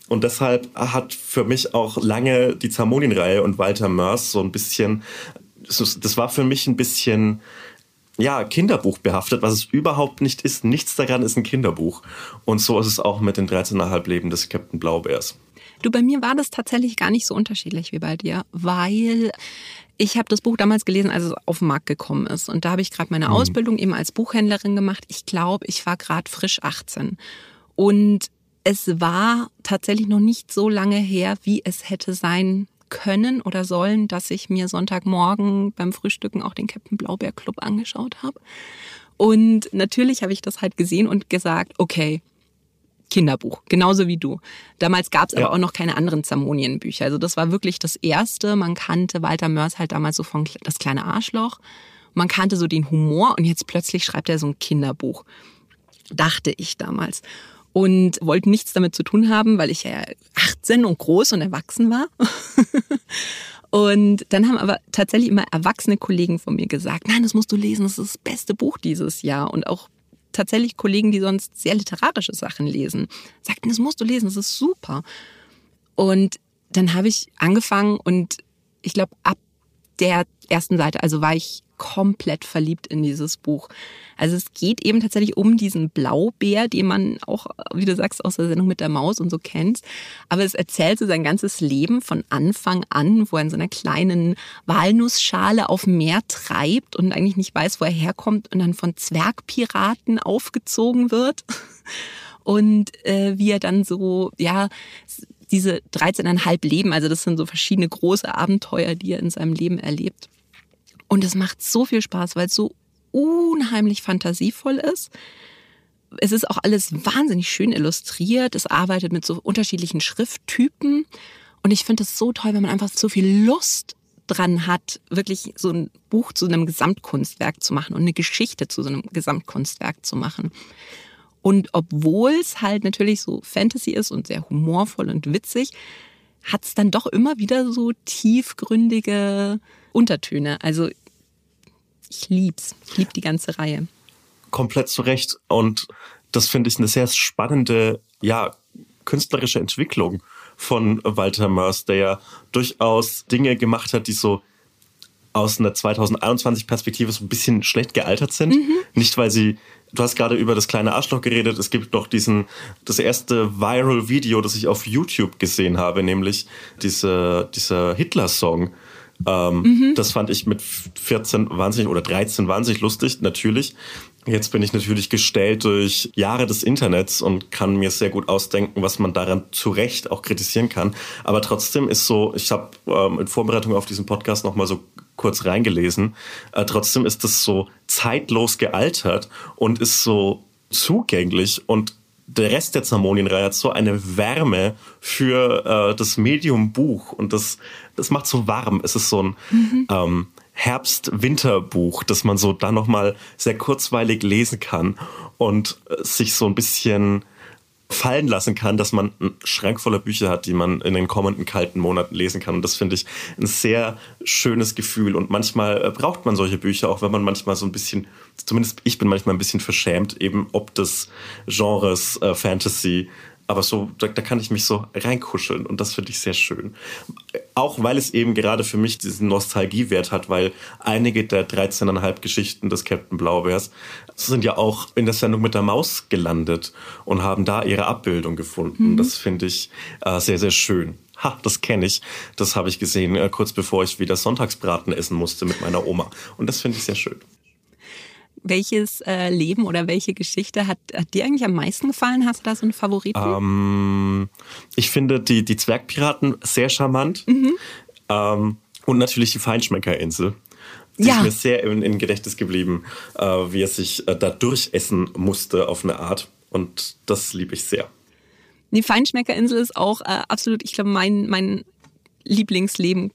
Und deshalb hat für mich auch lange die Zamonin-Reihe und Walter Mörs so ein bisschen, das war für mich ein bisschen, ja, Kinderbuch behaftet, was es überhaupt nicht ist. Nichts daran ist ein Kinderbuch. Und so ist es auch mit den 13,5 Leben des Captain Blaubeers. Du, bei mir war das tatsächlich gar nicht so unterschiedlich wie bei dir, weil ich habe das Buch damals gelesen, als es auf den Markt gekommen ist. Und da habe ich gerade meine Ausbildung eben als Buchhändlerin gemacht. Ich glaube, ich war gerade frisch 18. Und es war tatsächlich noch nicht so lange her, wie es hätte sein können oder sollen, dass ich mir Sonntagmorgen beim Frühstücken auch den Captain Blaubeer Club angeschaut habe. Und natürlich habe ich das halt gesehen und gesagt, okay, Kinderbuch, genauso wie du. Damals gab es aber Ja. auch noch keine anderen Zamonien-Bücher. Also das war wirklich das erste. Man kannte Walter Mörs halt damals so von Das kleine Arschloch. Man kannte so den Humor und jetzt plötzlich schreibt er so ein Kinderbuch. Dachte ich damals. Und wollte nichts damit zu tun haben, weil ich ja 18 und groß und erwachsen war. [LAUGHS] Und dann haben aber tatsächlich immer erwachsene Kollegen von mir gesagt, nein, das musst du lesen, das ist das beste Buch dieses Jahr. Und auch tatsächlich Kollegen, die sonst sehr literarische Sachen lesen, sagten, das musst du lesen, das ist super. Und dann habe ich angefangen und ich glaube, ab der ersten Seite, also war ich komplett verliebt in dieses Buch. Also es geht eben tatsächlich um diesen Blaubär, den man auch, wie du sagst, aus der Sendung mit der Maus und so kennt. Aber es erzählt so sein ganzes Leben von Anfang an, wo er in so einer kleinen Walnussschale auf dem Meer treibt und eigentlich nicht weiß, wo er herkommt und dann von Zwergpiraten aufgezogen wird. [LAUGHS] Und äh, wie er dann so, ja, diese 13,5 Leben, also das sind so verschiedene große Abenteuer, die er in seinem Leben erlebt. Und es macht so viel Spaß, weil es so unheimlich fantasievoll ist. Es ist auch alles wahnsinnig schön illustriert. Es arbeitet mit so unterschiedlichen Schrifttypen. Und ich finde es so toll, wenn man einfach so viel Lust dran hat, wirklich so ein Buch zu einem Gesamtkunstwerk zu machen und eine Geschichte zu so einem Gesamtkunstwerk zu machen. Und obwohl es halt natürlich so Fantasy ist und sehr humorvoll und witzig, hat es dann doch immer wieder so tiefgründige Untertöne. Also ich lieb's. Ich lieb die ganze Reihe. Komplett zu Recht. Und das finde ich eine sehr spannende, ja, künstlerische Entwicklung von Walter Mörs, der ja durchaus Dinge gemacht hat, die so aus einer 2021 Perspektive so ein bisschen schlecht gealtert sind. Mhm. Nicht, weil sie, du hast gerade über das kleine Arschloch geredet, es gibt noch diesen, das erste viral Video, das ich auf YouTube gesehen habe, nämlich diese, dieser Hitler-Song ähm, mhm. Das fand ich mit 14 wahnsinnig oder 13 wahnsinnig lustig, natürlich. Jetzt bin ich natürlich gestellt durch Jahre des Internets und kann mir sehr gut ausdenken, was man daran zu Recht auch kritisieren kann. Aber trotzdem ist so, ich habe ähm, in Vorbereitung auf diesen Podcast nochmal so kurz reingelesen, äh, trotzdem ist das so zeitlos gealtert und ist so zugänglich und der Rest der Zermonienreihe hat so eine Wärme für äh, das Medium Buch und das, das macht so warm. Es ist so ein mhm. ähm, Herbst-Winter-Buch, das man so dann nochmal sehr kurzweilig lesen kann und äh, sich so ein bisschen fallen lassen kann, dass man einen Schrank voller Bücher hat, die man in den kommenden kalten Monaten lesen kann. Und das finde ich ein sehr schönes Gefühl. Und manchmal äh, braucht man solche Bücher, auch wenn man manchmal so ein bisschen, zumindest ich bin manchmal ein bisschen verschämt, eben ob des Genres äh, Fantasy aber so, da, da, kann ich mich so reinkuscheln und das finde ich sehr schön. Auch weil es eben gerade für mich diesen Nostalgiewert hat, weil einige der 13,5 Geschichten des Captain Blaubeers sind ja auch in der Sendung mit der Maus gelandet und haben da ihre Abbildung gefunden. Mhm. Das finde ich äh, sehr, sehr schön. Ha, das kenne ich. Das habe ich gesehen, äh, kurz bevor ich wieder Sonntagsbraten essen musste mit meiner Oma. Und das finde ich sehr schön. Welches äh, Leben oder welche Geschichte hat, hat, dir eigentlich am meisten gefallen? Hast du da so einen Favoriten? Ähm, ich finde die, die Zwergpiraten sehr charmant. Mhm. Ähm, und natürlich die Feinschmeckerinsel. Die ja. ist mir sehr in, in Gedächtnis geblieben, äh, wie er sich äh, da durchessen musste auf eine Art. Und das liebe ich sehr. Die Feinschmeckerinsel ist auch äh, absolut, ich glaube, mein, mein Lieblingsleben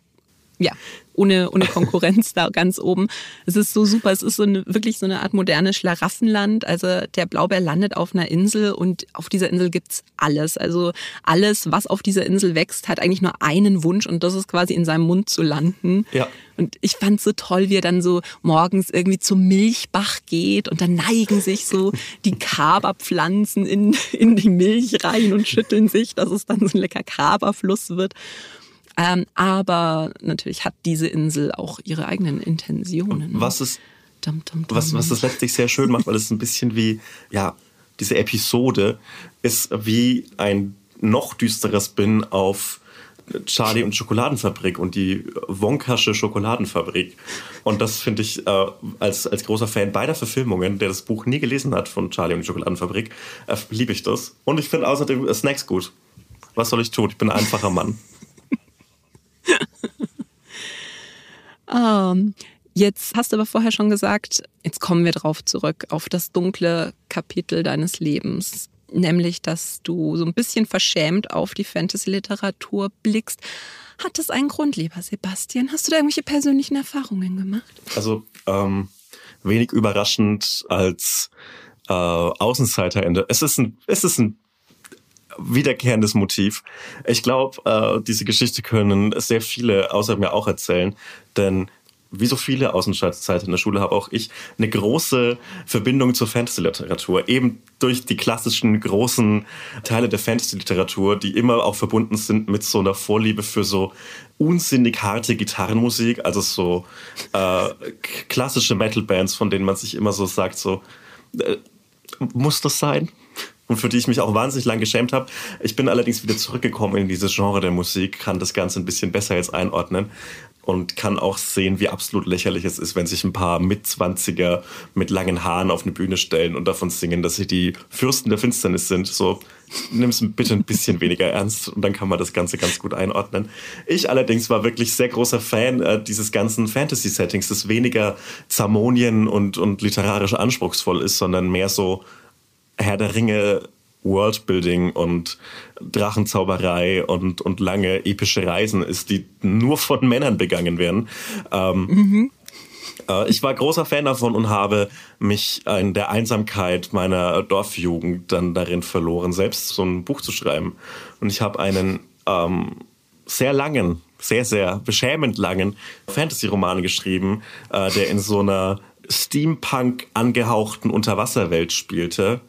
ja, ohne, ohne Konkurrenz da ganz oben. Es ist so super. Es ist so eine, wirklich so eine Art modernes Schlaraffenland. Also der Blaubär landet auf einer Insel und auf dieser Insel gibt's alles. Also alles, was auf dieser Insel wächst, hat eigentlich nur einen Wunsch und das ist quasi in seinem Mund zu landen. Ja. Und ich fand so toll, wie er dann so morgens irgendwie zum Milchbach geht und dann neigen sich so die Kaberpflanzen in, in die Milch rein und schütteln sich, dass es dann so ein lecker Kaberfluss wird. Ähm, aber natürlich hat diese Insel auch ihre eigenen Intentionen. Was ist dum, dum, dum. Was, was das letztlich sehr schön macht, weil es ein bisschen wie, ja, diese Episode ist wie ein noch düsteres Spin auf Charlie und Schokoladenfabrik und die Wonkasche Schokoladenfabrik. Und das finde ich äh, als, als großer Fan beider Verfilmungen, der das Buch nie gelesen hat von Charlie und die Schokoladenfabrik, äh, liebe ich das. Und ich finde außerdem Snacks gut. Was soll ich tun? Ich bin ein einfacher Mann. [LAUGHS] ähm, jetzt hast du aber vorher schon gesagt, jetzt kommen wir drauf zurück, auf das dunkle Kapitel deines Lebens. Nämlich, dass du so ein bisschen verschämt auf die Fantasy-Literatur blickst. Hat das einen Grund, lieber Sebastian? Hast du da irgendwelche persönlichen Erfahrungen gemacht? Also, ähm, wenig überraschend als äh, Außenseiterende. Es ist ein, es ist ein wiederkehrendes Motiv. Ich glaube, äh, diese Geschichte können sehr viele außer mir auch erzählen, denn wie so viele Außenseiter in der Schule habe auch ich eine große Verbindung zur Fantasy-Literatur. Eben durch die klassischen großen Teile der Fantasy-Literatur, die immer auch verbunden sind mit so einer Vorliebe für so unsinnig harte Gitarrenmusik, also so äh, klassische Metal-Bands, von denen man sich immer so sagt, so äh, muss das sein? Und für die ich mich auch wahnsinnig lang geschämt habe. Ich bin allerdings wieder zurückgekommen in dieses Genre der Musik, kann das Ganze ein bisschen besser jetzt einordnen und kann auch sehen, wie absolut lächerlich es ist, wenn sich ein paar Mitzwanziger mit langen Haaren auf eine Bühne stellen und davon singen, dass sie die Fürsten der Finsternis sind. So, nimm es bitte ein bisschen weniger ernst und dann kann man das Ganze ganz gut einordnen. Ich allerdings war wirklich sehr großer Fan äh, dieses ganzen Fantasy-Settings, das weniger Zamonien und, und literarisch anspruchsvoll ist, sondern mehr so Herr der Ringe Worldbuilding und Drachenzauberei und, und lange epische Reisen ist, die nur von Männern begangen werden. Ähm, mhm. ich war großer Fan davon und habe mich in der Einsamkeit meiner Dorfjugend dann darin verloren, selbst so ein Buch zu schreiben. Und ich habe einen ähm, sehr langen, sehr, sehr beschämend langen Fantasy-Roman geschrieben, äh, der in so einer Steampunk angehauchten Unterwasserwelt spielte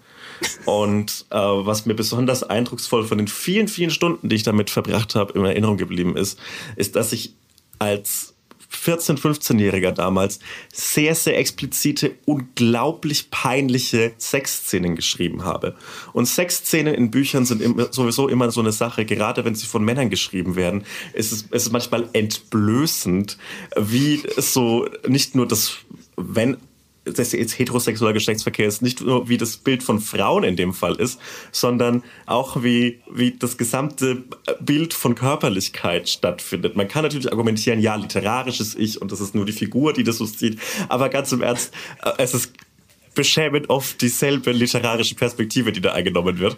und äh, was mir besonders eindrucksvoll von den vielen, vielen Stunden, die ich damit verbracht habe, in Erinnerung geblieben ist, ist, dass ich als 14-, 15-Jähriger damals sehr, sehr explizite, unglaublich peinliche Sexszenen geschrieben habe. Und Sexszenen in Büchern sind immer, sowieso immer so eine Sache, gerade wenn sie von Männern geschrieben werden. Es ist, es ist manchmal entblößend, wie so nicht nur das, wenn dass jetzt heterosexueller Geschlechtsverkehr ist, nicht nur wie das Bild von Frauen in dem Fall ist, sondern auch wie, wie das gesamte Bild von Körperlichkeit stattfindet. Man kann natürlich argumentieren, ja, literarisches Ich und das ist nur die Figur, die das so sieht, aber ganz im Ernst, äh, es ist beschämend oft dieselbe literarische Perspektive, die da eingenommen wird.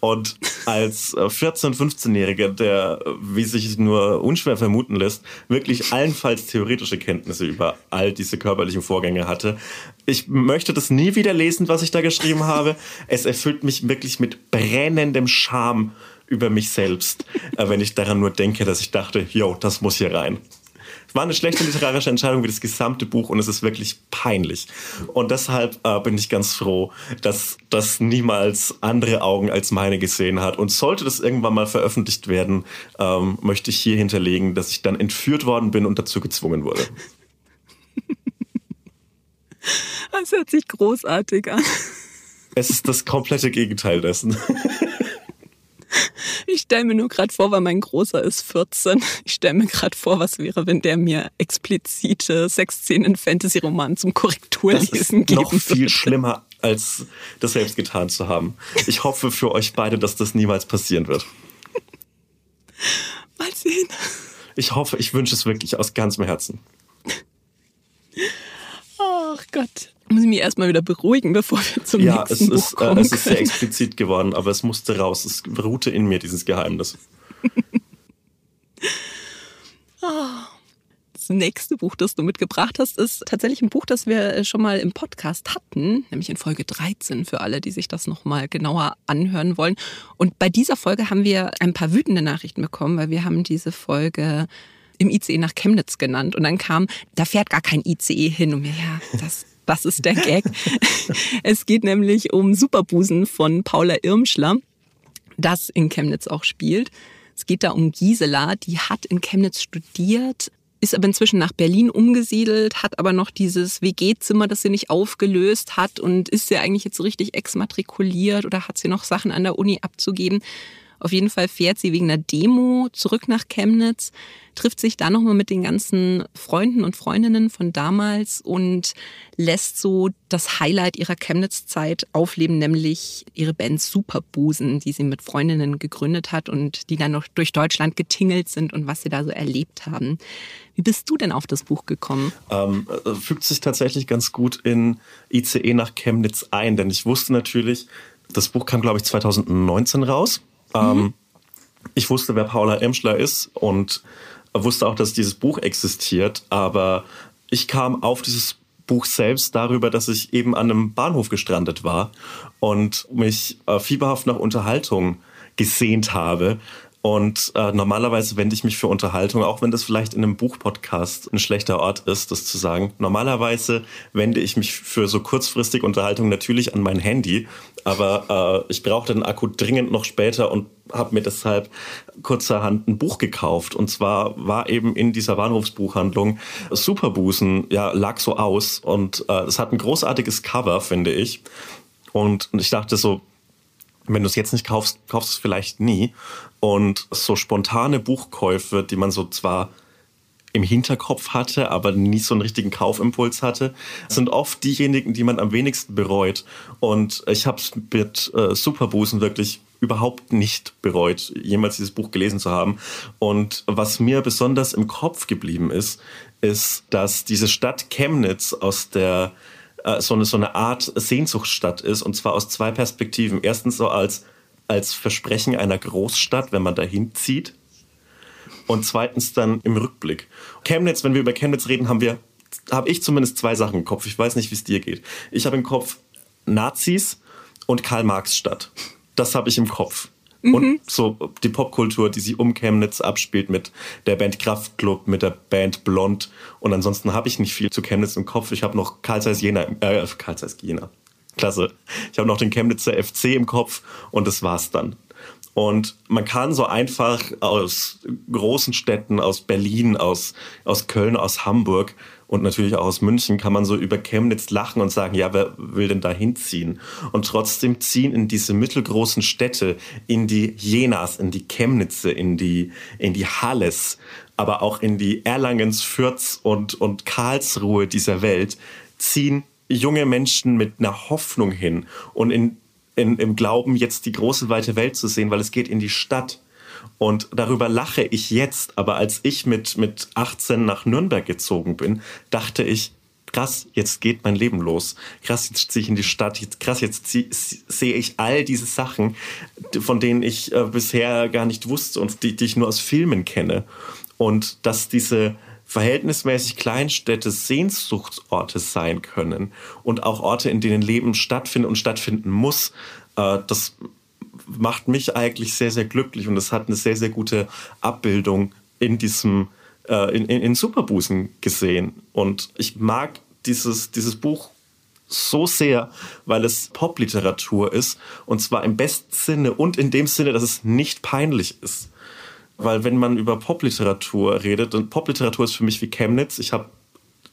Und als 14-, äh, 15-Jähriger, der, wie sich nur unschwer vermuten lässt, wirklich allenfalls theoretische Kenntnisse über all diese körperlichen Vorgänge hatte. Ich möchte das nie wieder lesen, was ich da geschrieben habe. Es erfüllt mich wirklich mit brennendem Scham über mich selbst, äh, wenn ich daran nur denke, dass ich dachte, yo, das muss hier rein. Es war eine schlechte literarische Entscheidung wie das gesamte Buch und es ist wirklich peinlich. Und deshalb äh, bin ich ganz froh, dass das niemals andere Augen als meine gesehen hat. Und sollte das irgendwann mal veröffentlicht werden, ähm, möchte ich hier hinterlegen, dass ich dann entführt worden bin und dazu gezwungen wurde. Das hört sich großartig an. Es ist das komplette Gegenteil dessen. [LAUGHS] [LAUGHS] Ich stelle mir nur gerade vor, weil mein Großer ist 14. Ich stelle mir gerade vor, was wäre, wenn der mir explizite Sexszenen Fantasy-Roman zum Korrekturlesen geben noch viel würde. schlimmer, als das selbst getan zu haben. Ich hoffe für euch beide, dass das niemals passieren wird. [LAUGHS] Mal sehen. Ich hoffe, ich wünsche es wirklich aus ganzem Herzen. Ach Gott muss ich mich erstmal wieder beruhigen, bevor wir zum ja, nächsten es Buch ist, kommen. Ja, äh, es ist sehr explizit geworden, aber es musste raus. Es ruhte in mir, dieses Geheimnis. [LAUGHS] Das nächste Buch, das du mitgebracht hast, ist tatsächlich ein Buch, das wir schon mal im Podcast hatten, nämlich in Folge 13 für alle, die sich das nochmal genauer anhören wollen. Und bei dieser Folge haben wir ein paar wütende Nachrichten bekommen, weil wir haben diese Folge im ICE nach Chemnitz genannt. Und dann kam, da fährt gar kein ICE hin. Und mir, ja, das das ist der Gag. [LAUGHS] es geht nämlich um Superbusen von Paula Irmschler, das in Chemnitz auch spielt. Es geht da um Gisela, die hat in Chemnitz studiert, ist aber inzwischen nach Berlin umgesiedelt, hat aber noch dieses WG-Zimmer, das sie nicht aufgelöst hat und ist sie eigentlich jetzt richtig exmatrikuliert oder hat sie noch Sachen an der Uni abzugeben? Auf jeden Fall fährt sie wegen einer Demo zurück nach Chemnitz, trifft sich da nochmal mit den ganzen Freunden und Freundinnen von damals und lässt so das Highlight ihrer Chemnitz-Zeit aufleben, nämlich ihre Band Superbusen, die sie mit Freundinnen gegründet hat und die dann noch durch Deutschland getingelt sind und was sie da so erlebt haben. Wie bist du denn auf das Buch gekommen? Ähm, äh, fügt sich tatsächlich ganz gut in ICE nach Chemnitz ein, denn ich wusste natürlich, das Buch kam, glaube ich, 2019 raus. Mhm. ich wusste, wer Paula Emschler ist und wusste auch, dass dieses Buch existiert, aber ich kam auf dieses Buch selbst darüber, dass ich eben an einem Bahnhof gestrandet war und mich äh, fieberhaft nach Unterhaltung gesehnt habe Und äh, normalerweise wende ich mich für Unterhaltung, auch wenn das vielleicht in einem Buchpodcast ein schlechter Ort ist, das zu sagen. Normalerweise wende ich mich für so kurzfristig Unterhaltung natürlich an mein Handy, aber äh, ich brauchte den Akku dringend noch später und habe mir deshalb kurzerhand ein Buch gekauft. Und zwar war eben in dieser Bahnhofsbuchhandlung Superbusen, ja, lag so aus. Und äh, es hat ein großartiges Cover, finde ich. Und ich dachte so, wenn du es jetzt nicht kaufst, kaufst du es vielleicht nie. Und so spontane Buchkäufe, die man so zwar im Hinterkopf hatte, aber nie so einen richtigen Kaufimpuls hatte, sind oft diejenigen, die man am wenigsten bereut. Und ich habe es mit äh, Superbusen wirklich überhaupt nicht bereut, jemals dieses Buch gelesen zu haben. Und was mir besonders im Kopf geblieben ist, ist, dass diese Stadt Chemnitz aus der äh, so, eine, so eine Art Sehnsuchtsstadt ist, und zwar aus zwei Perspektiven. Erstens so als, als Versprechen einer Großstadt, wenn man dahin zieht. Und zweitens dann im Rückblick. Chemnitz, wenn wir über Chemnitz reden, haben wir, habe ich zumindest zwei Sachen im Kopf. Ich weiß nicht, wie es dir geht. Ich habe im Kopf Nazis und Karl-Marx-Stadt. Das habe ich im Kopf. Mhm. Und so die Popkultur, die sich um Chemnitz abspielt mit der Band Kraftklub, mit der Band Blond. Und ansonsten habe ich nicht viel zu Chemnitz im Kopf. Ich habe noch Karl Zeiss Jena, äh, Karl Zeiss Jena. Klasse. Ich habe noch den Chemnitzer FC im Kopf und das war's dann. Und man kann so einfach aus großen Städten, aus Berlin, aus, aus Köln, aus Hamburg und natürlich auch aus München kann man so über Chemnitz lachen und sagen, ja, wer will denn da hinziehen? Und trotzdem ziehen in diese mittelgroßen Städte, in die Jenas, in die Chemnitze, in die, in die Halles, aber auch in die Erlangens, Fürth und, und Karlsruhe dieser Welt, ziehen junge Menschen mit einer Hoffnung hin und in, in, im Glauben, jetzt die große weite Welt zu sehen, weil es geht in die Stadt. Und darüber lache ich jetzt. Aber als ich mit, mit 18 nach Nürnberg gezogen bin, dachte ich, krass, jetzt geht mein Leben los. Krass, jetzt ziehe ich in die Stadt. Jetzt, krass, jetzt sehe ich all diese Sachen, von denen ich äh, bisher gar nicht wusste und die, die ich nur aus Filmen kenne. Und dass diese verhältnismäßig Kleinstädte Sehnsuchtsorte sein können und auch Orte, in denen Leben stattfindet und stattfinden muss, äh, das macht mich eigentlich sehr, sehr glücklich und es hat eine sehr, sehr gute Abbildung in diesem, äh, in, in, in Superbusen gesehen. Und ich mag dieses, dieses Buch so sehr, weil es Popliteratur ist und zwar im besten Sinne und in dem Sinne, dass es nicht peinlich ist. Weil wenn man über Popliteratur redet, und Popliteratur ist für mich wie Chemnitz, ich habe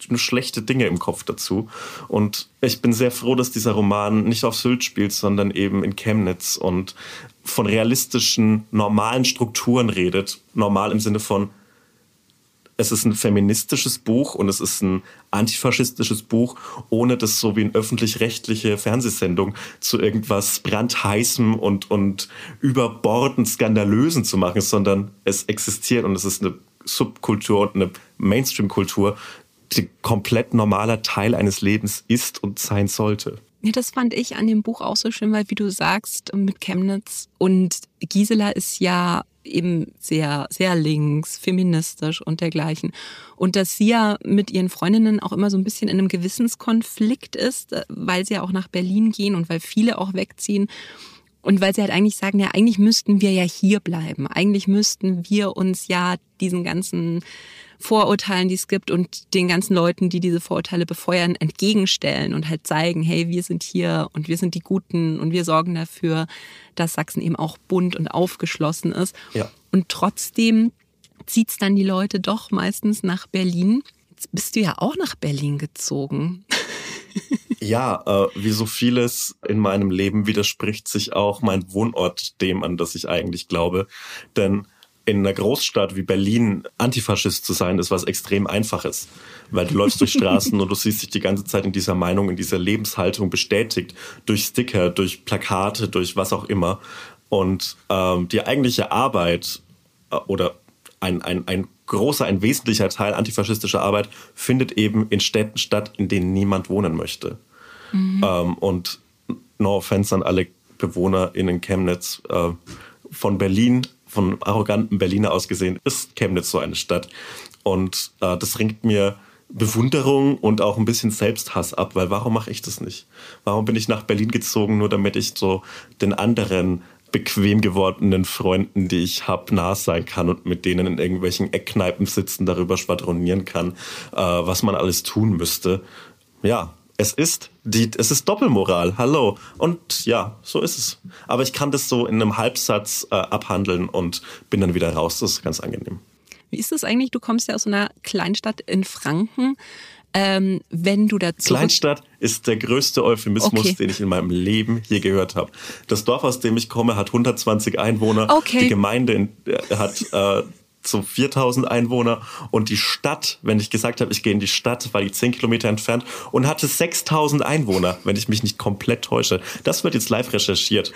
nur schlechte Dinge im Kopf dazu. Und ich bin sehr froh, dass dieser Roman nicht auf Sylt spielt, sondern eben in Chemnitz und von realistischen, normalen Strukturen redet. Normal im Sinne von, es ist ein feministisches Buch und es ist ein antifaschistisches Buch, ohne das so wie eine öffentlich-rechtliche Fernsehsendung zu irgendwas brandheißem und, und überbordend skandalösen zu machen, sondern es existiert und es ist eine Subkultur und eine Mainstream-Kultur, die komplett normaler Teil eines Lebens ist und sein sollte. Ja, das fand ich an dem Buch auch so schön, weil wie du sagst, mit Chemnitz und Gisela ist ja eben sehr, sehr links, feministisch und dergleichen. Und dass sie ja mit ihren Freundinnen auch immer so ein bisschen in einem Gewissenskonflikt ist, weil sie ja auch nach Berlin gehen und weil viele auch wegziehen. Und weil sie halt eigentlich sagen, ja, eigentlich müssten wir ja hier bleiben. Eigentlich müssten wir uns ja diesen ganzen Vorurteilen, die es gibt und den ganzen Leuten, die diese Vorurteile befeuern, entgegenstellen und halt zeigen, hey, wir sind hier und wir sind die Guten und wir sorgen dafür, dass Sachsen eben auch bunt und aufgeschlossen ist. Ja. Und trotzdem zieht es dann die Leute doch meistens nach Berlin. Jetzt bist du ja auch nach Berlin gezogen. [LAUGHS] Ja, äh, wie so vieles in meinem Leben widerspricht sich auch mein Wohnort dem, an das ich eigentlich glaube. Denn in einer Großstadt wie Berlin Antifaschist zu sein, ist was extrem Einfaches. Weil du läufst durch Straßen [LAUGHS] und du siehst dich die ganze Zeit in dieser Meinung, in dieser Lebenshaltung bestätigt. Durch Sticker, durch Plakate, durch was auch immer. Und ähm, die eigentliche Arbeit äh, oder ein, ein, ein großer, ein wesentlicher Teil antifaschistischer Arbeit findet eben in Städten statt, in denen niemand wohnen möchte. Mhm. Ähm, und no offense an alle Bewohner in Chemnitz äh, von Berlin von arroganten Berliner aus gesehen ist Chemnitz so eine Stadt. Und äh, das ringt mir Bewunderung und auch ein bisschen Selbsthass ab, weil warum mache ich das nicht? Warum bin ich nach Berlin gezogen, nur damit ich so den anderen bequem gewordenen Freunden, die ich habe, nah sein kann und mit denen in irgendwelchen Eckkneipen sitzen, darüber schwadronieren kann, äh, was man alles tun müsste. Ja, es ist die, es ist Doppelmoral. Hallo. Und ja, so ist es. Aber ich kann das so in einem Halbsatz äh, abhandeln und bin dann wieder raus. Das ist ganz angenehm. Wie ist das eigentlich? Du kommst ja aus einer Kleinstadt in Franken. Ähm, wenn du dazu. Kleinstadt ist der größte Euphemismus, okay. den ich in meinem Leben je gehört habe. Das Dorf, aus dem ich komme, hat 120 Einwohner. Okay. Die Gemeinde in, äh, hat äh, so 4000 Einwohner und die Stadt, wenn ich gesagt habe, ich gehe in die Stadt, war die 10 Kilometer entfernt und hatte 6000 Einwohner, wenn ich mich nicht komplett täusche. Das wird jetzt live recherchiert.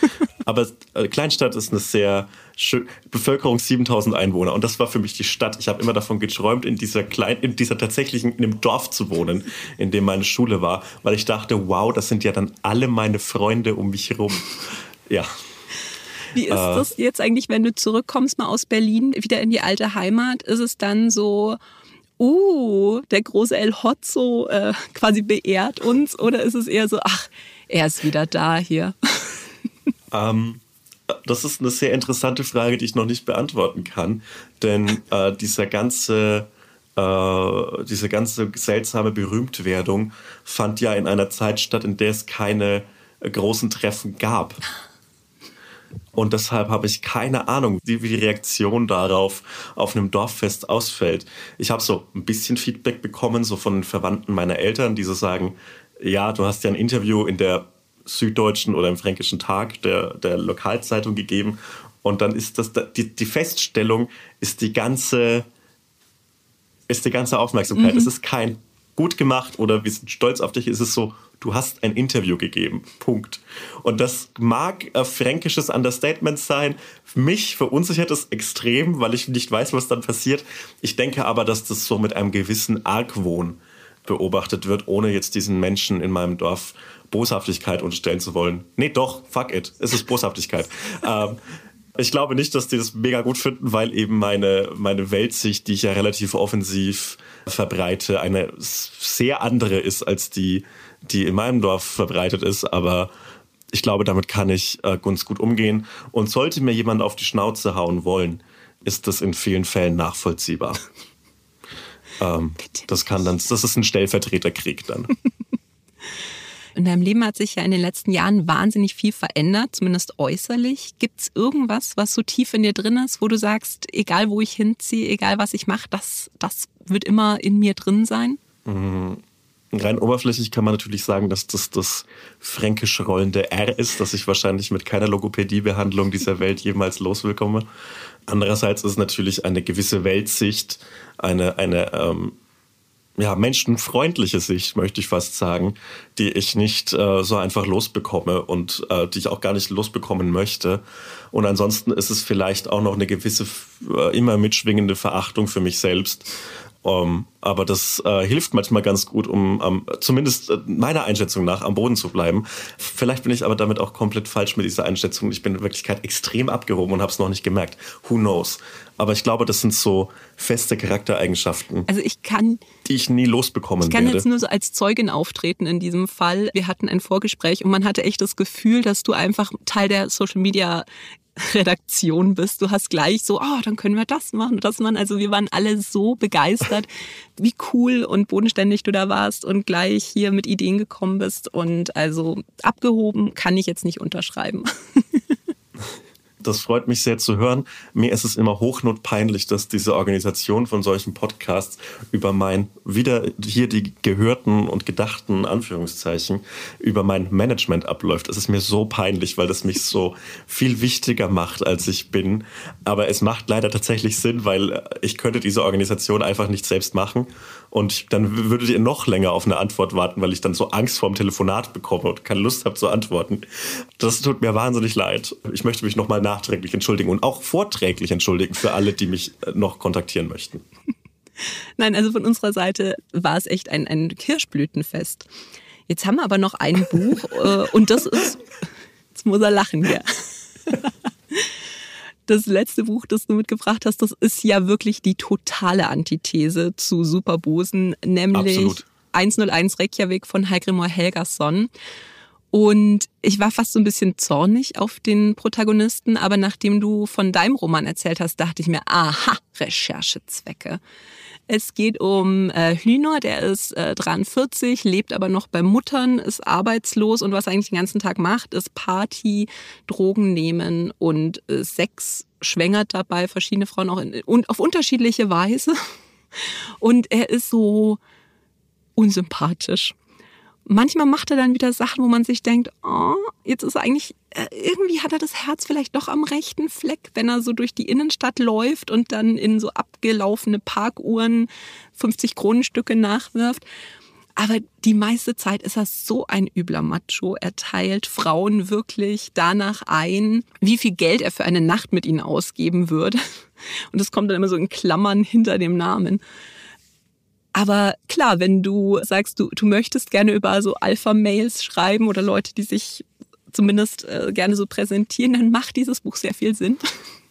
[LAUGHS] Aber äh, Kleinstadt ist eine sehr schön, Bevölkerung 7000 Einwohner und das war für mich die Stadt. Ich habe immer davon geträumt, in dieser kleinen, in dieser tatsächlichen, in einem Dorf zu wohnen, in dem meine Schule war, weil ich dachte, wow, das sind ja dann alle meine Freunde um mich herum. Ja. Wie ist äh, das jetzt eigentlich, wenn du zurückkommst mal aus Berlin, wieder in die alte Heimat? Ist es dann so, uh, der große El Hotzo äh, quasi beehrt uns? Oder ist es eher so, ach, er ist wieder da hier? Ähm, das ist eine sehr interessante Frage, die ich noch nicht beantworten kann. Denn äh, dieser ganze, äh, diese ganze seltsame Berühmtwerdung fand ja in einer Zeit statt, in der es keine großen Treffen gab. Und deshalb habe ich keine Ahnung, wie die Reaktion darauf auf einem Dorffest ausfällt. Ich habe so ein bisschen Feedback bekommen, so von den Verwandten meiner Eltern, die so sagen, ja, du hast ja ein Interview in der Süddeutschen oder im Fränkischen Tag der, der Lokalzeitung gegeben. Und dann ist das die, die Feststellung ist die ganze ist die ganze Aufmerksamkeit. Mhm. Es ist kein gut gemacht oder wir sind stolz auf dich. Es ist so, du hast ein Interview gegeben. Punkt. Und das mag ein fränkisches Understatement sein. Mich verunsichert es extrem, weil ich nicht weiß, was dann passiert. Ich denke aber, dass das so mit einem gewissen Argwohn beobachtet wird, ohne jetzt diesen Menschen in meinem Dorf Boshaftigkeit unterstellen zu wollen. Nee, doch, fuck it. Es ist Boshaftigkeit. [LAUGHS] ähm, ich glaube nicht, dass die das mega gut finden, weil eben meine, meine Weltsicht, die ich ja relativ offensiv verbreite, eine sehr andere ist als die, die in meinem Dorf verbreitet ist. Aber ich glaube, damit kann ich äh, ganz gut umgehen. Und sollte mir jemand auf die Schnauze hauen wollen, ist das in vielen Fällen nachvollziehbar. [LAUGHS] ähm, das kann dann, das ist ein Stellvertreterkrieg dann. [LAUGHS] In deinem Leben hat sich ja in den letzten Jahren wahnsinnig viel verändert, zumindest äußerlich. Gibt es irgendwas, was so tief in dir drin ist, wo du sagst, egal wo ich hinziehe, egal was ich mache, das, das wird immer in mir drin sein? Mhm. Rein oberflächlich kann man natürlich sagen, dass das das fränkisch rollende R ist, dass ich wahrscheinlich mit keiner Logopädiebehandlung dieser [LAUGHS] Welt jemals loswillkomme. Andererseits ist natürlich eine gewisse Weltsicht, eine, eine ähm, ja, menschenfreundliche Sicht, möchte ich fast sagen, die ich nicht äh, so einfach losbekomme und äh, die ich auch gar nicht losbekommen möchte. Und ansonsten ist es vielleicht auch noch eine gewisse, äh, immer mitschwingende Verachtung für mich selbst, um, ähm, aber das äh, hilft manchmal ganz gut, um ähm, zumindest äh, meiner Einschätzung nach am Boden zu bleiben. Vielleicht bin ich aber damit auch komplett falsch mit dieser Einschätzung. Ich bin in Wirklichkeit extrem abgehoben und habe es noch nicht gemerkt. Who knows? Aber ich glaube, das sind so feste Charaktereigenschaften. Also ich kann, die ich nie losbekommen Ich kann werde. jetzt nur so als Zeugin auftreten in diesem Fall. Wir hatten ein Vorgespräch und man hatte echt das Gefühl, dass du einfach Teil der Social Media Redaktion bist. Du hast gleich so, oh, dann können wir das machen und das machen. Also wir waren alle so begeistert, [LAUGHS] wie cool und bodenständig du da warst und gleich hier mit Ideen gekommen bist. Und also abgehoben kann ich jetzt nicht unterschreiben. [LAUGHS] Das freut mich sehr zu hören. Mir ist es immer hochnotpeinlich, dass diese Organisation von solchen Podcasts über mein, wieder hier die gehörten und gedachten Anführungszeichen, über mein Management abläuft. Es ist mir so peinlich, weil das mich so viel wichtiger macht, als ich bin. Aber es macht leider tatsächlich Sinn, weil ich könnte diese Organisation einfach nicht selbst machen. Und dann würdet ihr noch länger auf eine Antwort warten, weil ich dann so Angst vorm Telefonat bekomme und keine Lust habe zu antworten. Das tut mir wahnsinnig leid. Ich möchte mich nochmal nachträglich entschuldigen und auch vorträglich entschuldigen für alle, die mich äh, noch kontaktieren möchten. [LAUGHS] Nein, also von unserer Seite war es echt ein, ein Kirschblütenfest. Jetzt haben wir aber noch ein Buch äh, und das ist, [LAUGHS] jetzt muss er lachen hier das letzte Buch, das du mitgebracht hast, das ist ja wirklich die totale Antithese zu Superbusen, nämlich Absolut. 101 Reykjavik von Heigrimor Helgason. Und ich war fast so ein bisschen zornig auf den Protagonisten, aber nachdem du von deinem Roman erzählt hast, dachte ich mir, aha, Recherchezwecke. Es geht um äh, Hühner, der ist äh, 43, lebt aber noch bei Muttern, ist arbeitslos und was er eigentlich den ganzen Tag macht, ist Party, Drogen nehmen und äh, Sex schwängert dabei verschiedene Frauen auch in, und auf unterschiedliche Weise. [LAUGHS] Und er ist so unsympathisch. Manchmal macht er dann wieder Sachen, wo man sich denkt, oh, jetzt ist er eigentlich, äh, irgendwie hat er das Herz vielleicht doch am rechten Fleck, wenn er so durch die Innenstadt läuft und dann in so abgelaufene Parkuhren 50 Kronenstücke nachwirft. Aber die meiste Zeit ist er so ein übler Macho. Er teilt Frauen wirklich danach ein, wie viel Geld er für eine Nacht mit ihnen ausgeben würde. Und das kommt dann immer so in Klammern hinter dem Namen. Aber klar, wenn du sagst, du, du möchtest gerne über so Alpha-Mails schreiben oder Leute, die sich zumindest äh, gerne so präsentieren, dann macht dieses Buch sehr viel Sinn.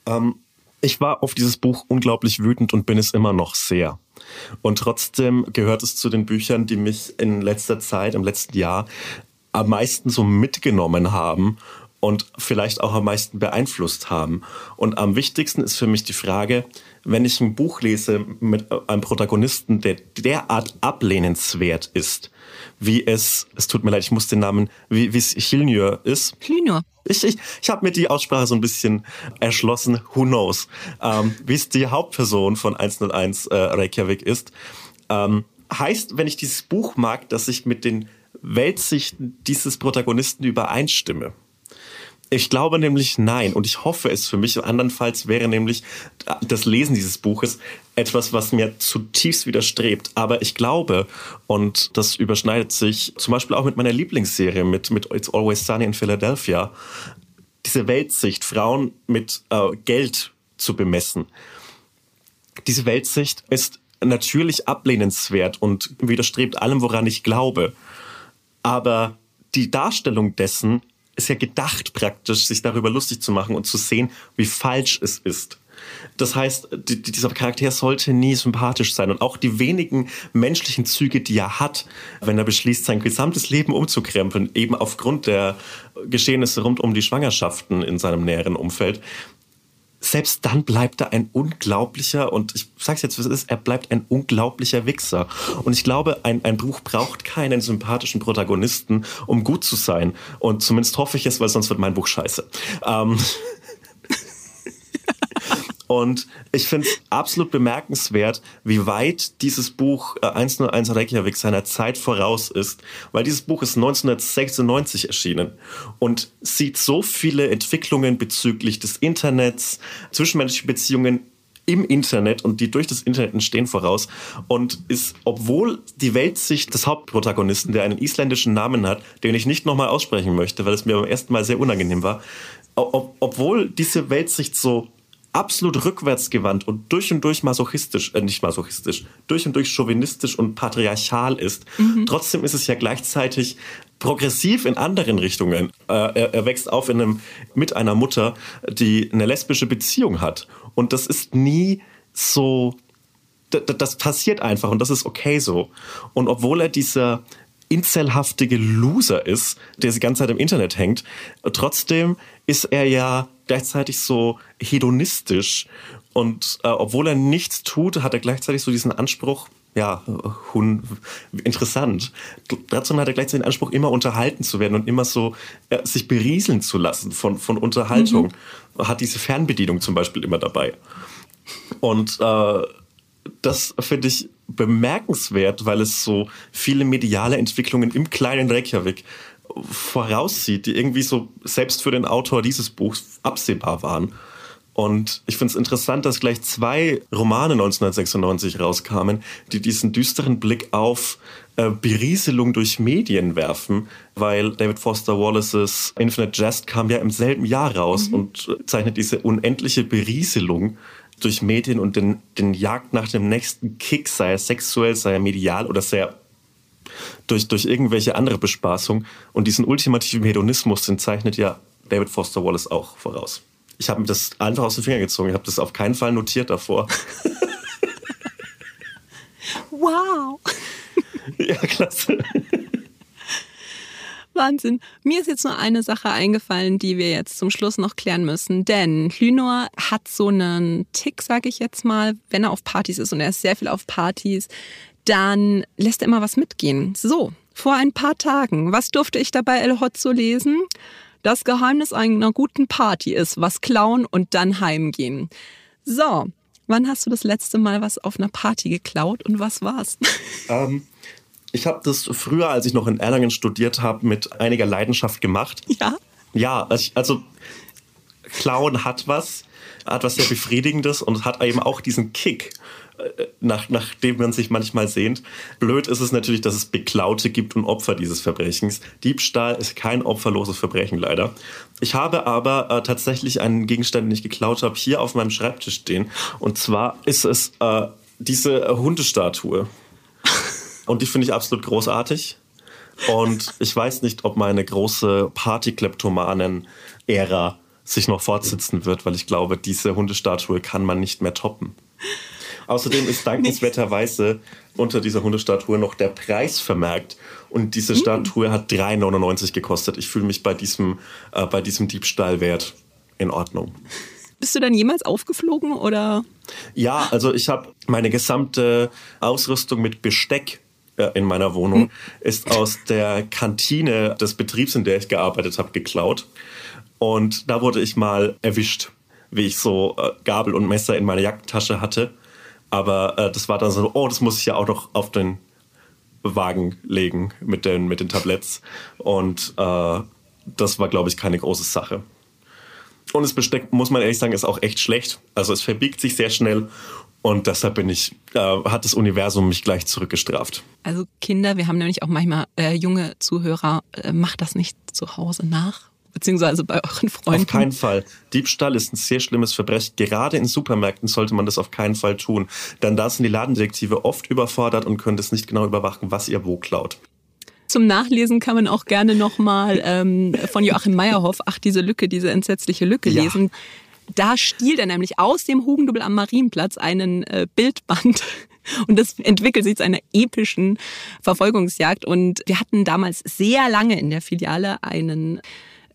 Ähm, ich war auf dieses Buch unglaublich wütend und bin es immer noch sehr. Und trotzdem gehört es zu den Büchern, die mich in letzter Zeit, im letzten Jahr, am meisten so mitgenommen haben und vielleicht auch am meisten beeinflusst haben. Und am wichtigsten ist für mich die Frage, wenn ich ein Buch lese mit einem Protagonisten, der derart ablehnenswert ist, wie es, es tut mir leid, ich muss den Namen, wie, wie es Chilnur ist. Chilnur. Ich, ich, ich habe mir die Aussprache so ein bisschen erschlossen, who knows, ähm, wie es die Hauptperson von 101 äh, Reykjavik ist. Ähm, heißt, wenn ich dieses Buch mag, dass ich mit den Weltsichten dieses Protagonisten übereinstimme. Ich glaube nämlich nein und ich hoffe es für mich. Andernfalls wäre nämlich das Lesen dieses Buches etwas, was mir zutiefst widerstrebt. Aber ich glaube, und das überschneidet sich zum Beispiel auch mit meiner Lieblingsserie, mit, mit It's Always Sunny in Philadelphia, diese Weltsicht, Frauen mit äh, Geld zu bemessen. Diese Weltsicht ist natürlich ablehnenswert und widerstrebt allem, woran ich glaube. Aber die Darstellung dessen ist ja gedacht praktisch, sich darüber lustig zu machen und zu sehen, wie falsch es ist. Das heißt, die, dieser Charakter sollte nie sympathisch sein. Und auch die wenigen menschlichen Züge, die er hat, wenn er beschließt, sein gesamtes Leben umzukrempeln, eben aufgrund der Geschehnisse rund um die Schwangerschaften in seinem näheren Umfeld, selbst dann bleibt er ein unglaublicher, und ich sag's jetzt, was es ist, er bleibt ein unglaublicher Wichser. Und ich glaube, ein, ein Buch braucht keinen sympathischen Protagonisten, um gut zu sein. Und zumindest hoffe ich es, weil sonst wird mein Buch scheiße. Ähm, Und ich finde es absolut bemerkenswert, wie weit dieses Buch äh, 101 Reykjavik seiner Zeit voraus ist, weil dieses Buch ist 1996 erschienen und sieht so viele Entwicklungen bezüglich des Internets, zwischenmenschliche Beziehungen im Internet und die durch das Internet entstehen voraus und ist, obwohl die Weltsicht des Hauptprotagonisten, der einen isländischen Namen hat, den ich nicht nochmal aussprechen möchte, weil es mir beim ersten Mal sehr unangenehm war, ob, obwohl diese Weltsicht so absolut rückwärtsgewandt und durch und durch masochistisch, äh, nicht masochistisch, durch und durch chauvinistisch und patriarchal ist. Mhm. Trotzdem ist es ja gleichzeitig progressiv in anderen Richtungen. Äh, er, er, wächst auf in einem, mit einer Mutter, die eine lesbische Beziehung hat. Und das ist nie so, das passiert einfach und das ist okay so. Und obwohl er dieser inzelhaftige Loser ist, der die ganze Zeit im Internet hängt, trotzdem ist er ja gleichzeitig so hedonistisch und äh, obwohl er nichts tut, hat er gleichzeitig so diesen Anspruch, ja, hun, interessant. Dazu hat er gleichzeitig den Anspruch, immer unterhalten zu werden und immer so äh, sich berieseln zu lassen von, von Unterhaltung. Mhm. Hat diese Fernbedienung zum Beispiel immer dabei. Und äh, das finde ich bemerkenswert, weil es so viele mediale Entwicklungen im kleinen Reykjavik voraussieht, die irgendwie so selbst für den Autor dieses Buchs absehbar waren. Und ich finde es interessant, dass gleich zwei Romane 1996 rauskamen, die diesen düsteren Blick auf äh, Berieselung durch Medien werfen, weil David Foster Wallaces Infinite Jest kam ja im selben Jahr raus mhm. und zeichnet diese unendliche Berieselung durch Medien und den, den Jagd nach dem nächsten Kick, sei er sexuell, sei er medial oder sei er durch, durch irgendwelche andere Bespaßung. Und diesen ultimativen Hedonismus, den zeichnet ja David Foster Wallace auch voraus. Ich habe mir das einfach aus den Fingern gezogen. Ich habe das auf keinen Fall notiert davor. [LAUGHS] wow! [LAUGHS] ja, klasse. Wahnsinn. Mir ist jetzt nur eine Sache eingefallen, die wir jetzt zum Schluss noch klären müssen. Denn Lynor hat so einen Tick, sage ich jetzt mal, wenn er auf Partys ist und er ist sehr viel auf Partys, dann lässt er immer was mitgehen. So, vor ein paar Tagen, was durfte ich dabei El Hotzo lesen? Das Geheimnis einer guten Party ist, was klauen und dann heimgehen. So, wann hast du das letzte Mal was auf einer Party geklaut und was war's? [LAUGHS] Ähm, ich habe das früher, als ich noch in Erlangen studiert habe, mit einiger Leidenschaft gemacht. Ja. Ja, also Klauen hat was, hat was sehr Befriedigendes und hat eben auch diesen Kick, nach, nach dem man sich manchmal sehnt. Blöd ist es natürlich, dass es Beklaute gibt und Opfer dieses Verbrechens. Diebstahl ist kein opferloses Verbrechen leider. Ich habe aber äh, tatsächlich einen Gegenstand, den ich geklaut habe, hier auf meinem Schreibtisch stehen. Und zwar ist es äh, diese Hundestatue. Und die finde ich absolut großartig. Und ich weiß nicht, ob meine große Partykleptomanen-Ära sich noch fortsetzen wird, weil ich glaube, diese Hundestatue kann man nicht mehr toppen. Außerdem ist dankenswerterweise unter dieser Hundestatue noch der Preis vermerkt. Und diese Statue hat 3,99 gekostet. Ich fühle mich bei diesem, äh, bei diesem Diebstahlwert in Ordnung. Bist du dann jemals aufgeflogen oder? Ja, also ich habe meine gesamte Ausrüstung mit Besteck äh, in meiner Wohnung ist aus der Kantine des Betriebs, in der ich gearbeitet habe, geklaut. Und da wurde ich mal erwischt, wie ich so äh, Gabel und Messer in meiner Jackentasche hatte. Aber äh, das war dann so, oh, das muss ich ja auch noch auf den Wagen legen mit den, mit den Tabletts. Und äh, das war, glaube ich, keine große Sache. Und das Besteck, muss man ehrlich sagen, ist auch echt schlecht. Also es verbiegt sich sehr schnell und deshalb bin ich, äh, hat das Universum mich gleich zurückgestraft. Also Kinder, wir haben nämlich auch manchmal äh, junge Zuhörer, äh, macht das nicht zu Hause nach, beziehungsweise bei euren Freunden. Auf keinen Fall. Diebstahl ist ein sehr schlimmes Verbrechen. Gerade in Supermärkten sollte man das auf keinen Fall tun. Denn da sind die Ladendetektive oft überfordert und können das nicht genau überwachen, was ihr wo klaut. Zum Nachlesen kann man auch gerne nochmal ähm, von Joachim Meyerhoff, ach, diese Lücke, diese entsetzliche Lücke Ja. lesen. Da stiehlt er nämlich aus dem Hugendubel am Marienplatz einen äh, Bildband. [LAUGHS] Und das entwickelt sich zu einer epischen Verfolgungsjagd. Und wir hatten damals sehr lange in der Filiale einen,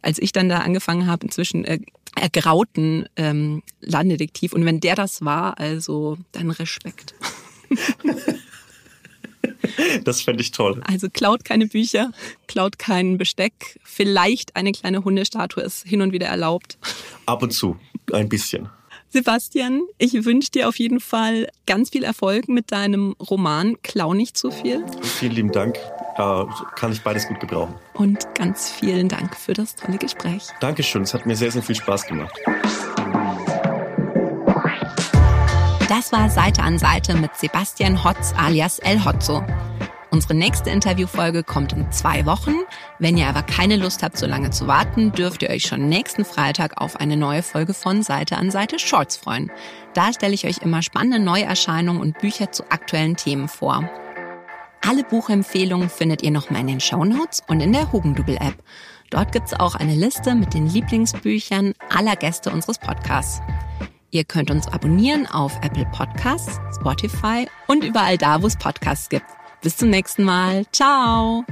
als ich dann da angefangen habe, inzwischen äh, ergrauten ähm, Landdetektiv. Und wenn der das war, also dann Respekt. [LAUGHS] Das fände ich toll. Also klaut keine Bücher, klaut kein Besteck. Vielleicht eine kleine Hundestatue ist hin und wieder erlaubt. Ab und zu. Ein bisschen. Sebastian, ich wünsche dir auf jeden Fall ganz viel Erfolg mit deinem Roman Klau nicht zu viel. Vielen lieben Dank. Äh, kann ich beides gut gebrauchen. Und ganz vielen Dank für das tolle Gespräch. Dankeschön. Es hat mir sehr, sehr viel Spaß gemacht. Das war Seite an Seite mit Sebastian Hotz alias El Hotzo. Unsere nächste Interviewfolge kommt in zwei Wochen. Wenn ihr aber keine Lust habt, so lange zu warten, dürft ihr euch schon nächsten Freitag auf eine neue Folge von Seite an Seite Shorts freuen. Da stelle ich euch immer spannende Neuerscheinungen und Bücher zu aktuellen Themen vor. Alle Buchempfehlungen findet ihr nochmal in den Shownotes und in der Hugendubel-App. Dort gibt's auch eine Liste mit den Lieblingsbüchern aller Gäste unseres Podcasts. Ihr könnt uns abonnieren auf Apple Podcasts, Spotify und überall da, wo es Podcasts gibt. Bis zum nächsten Mal. Ciao!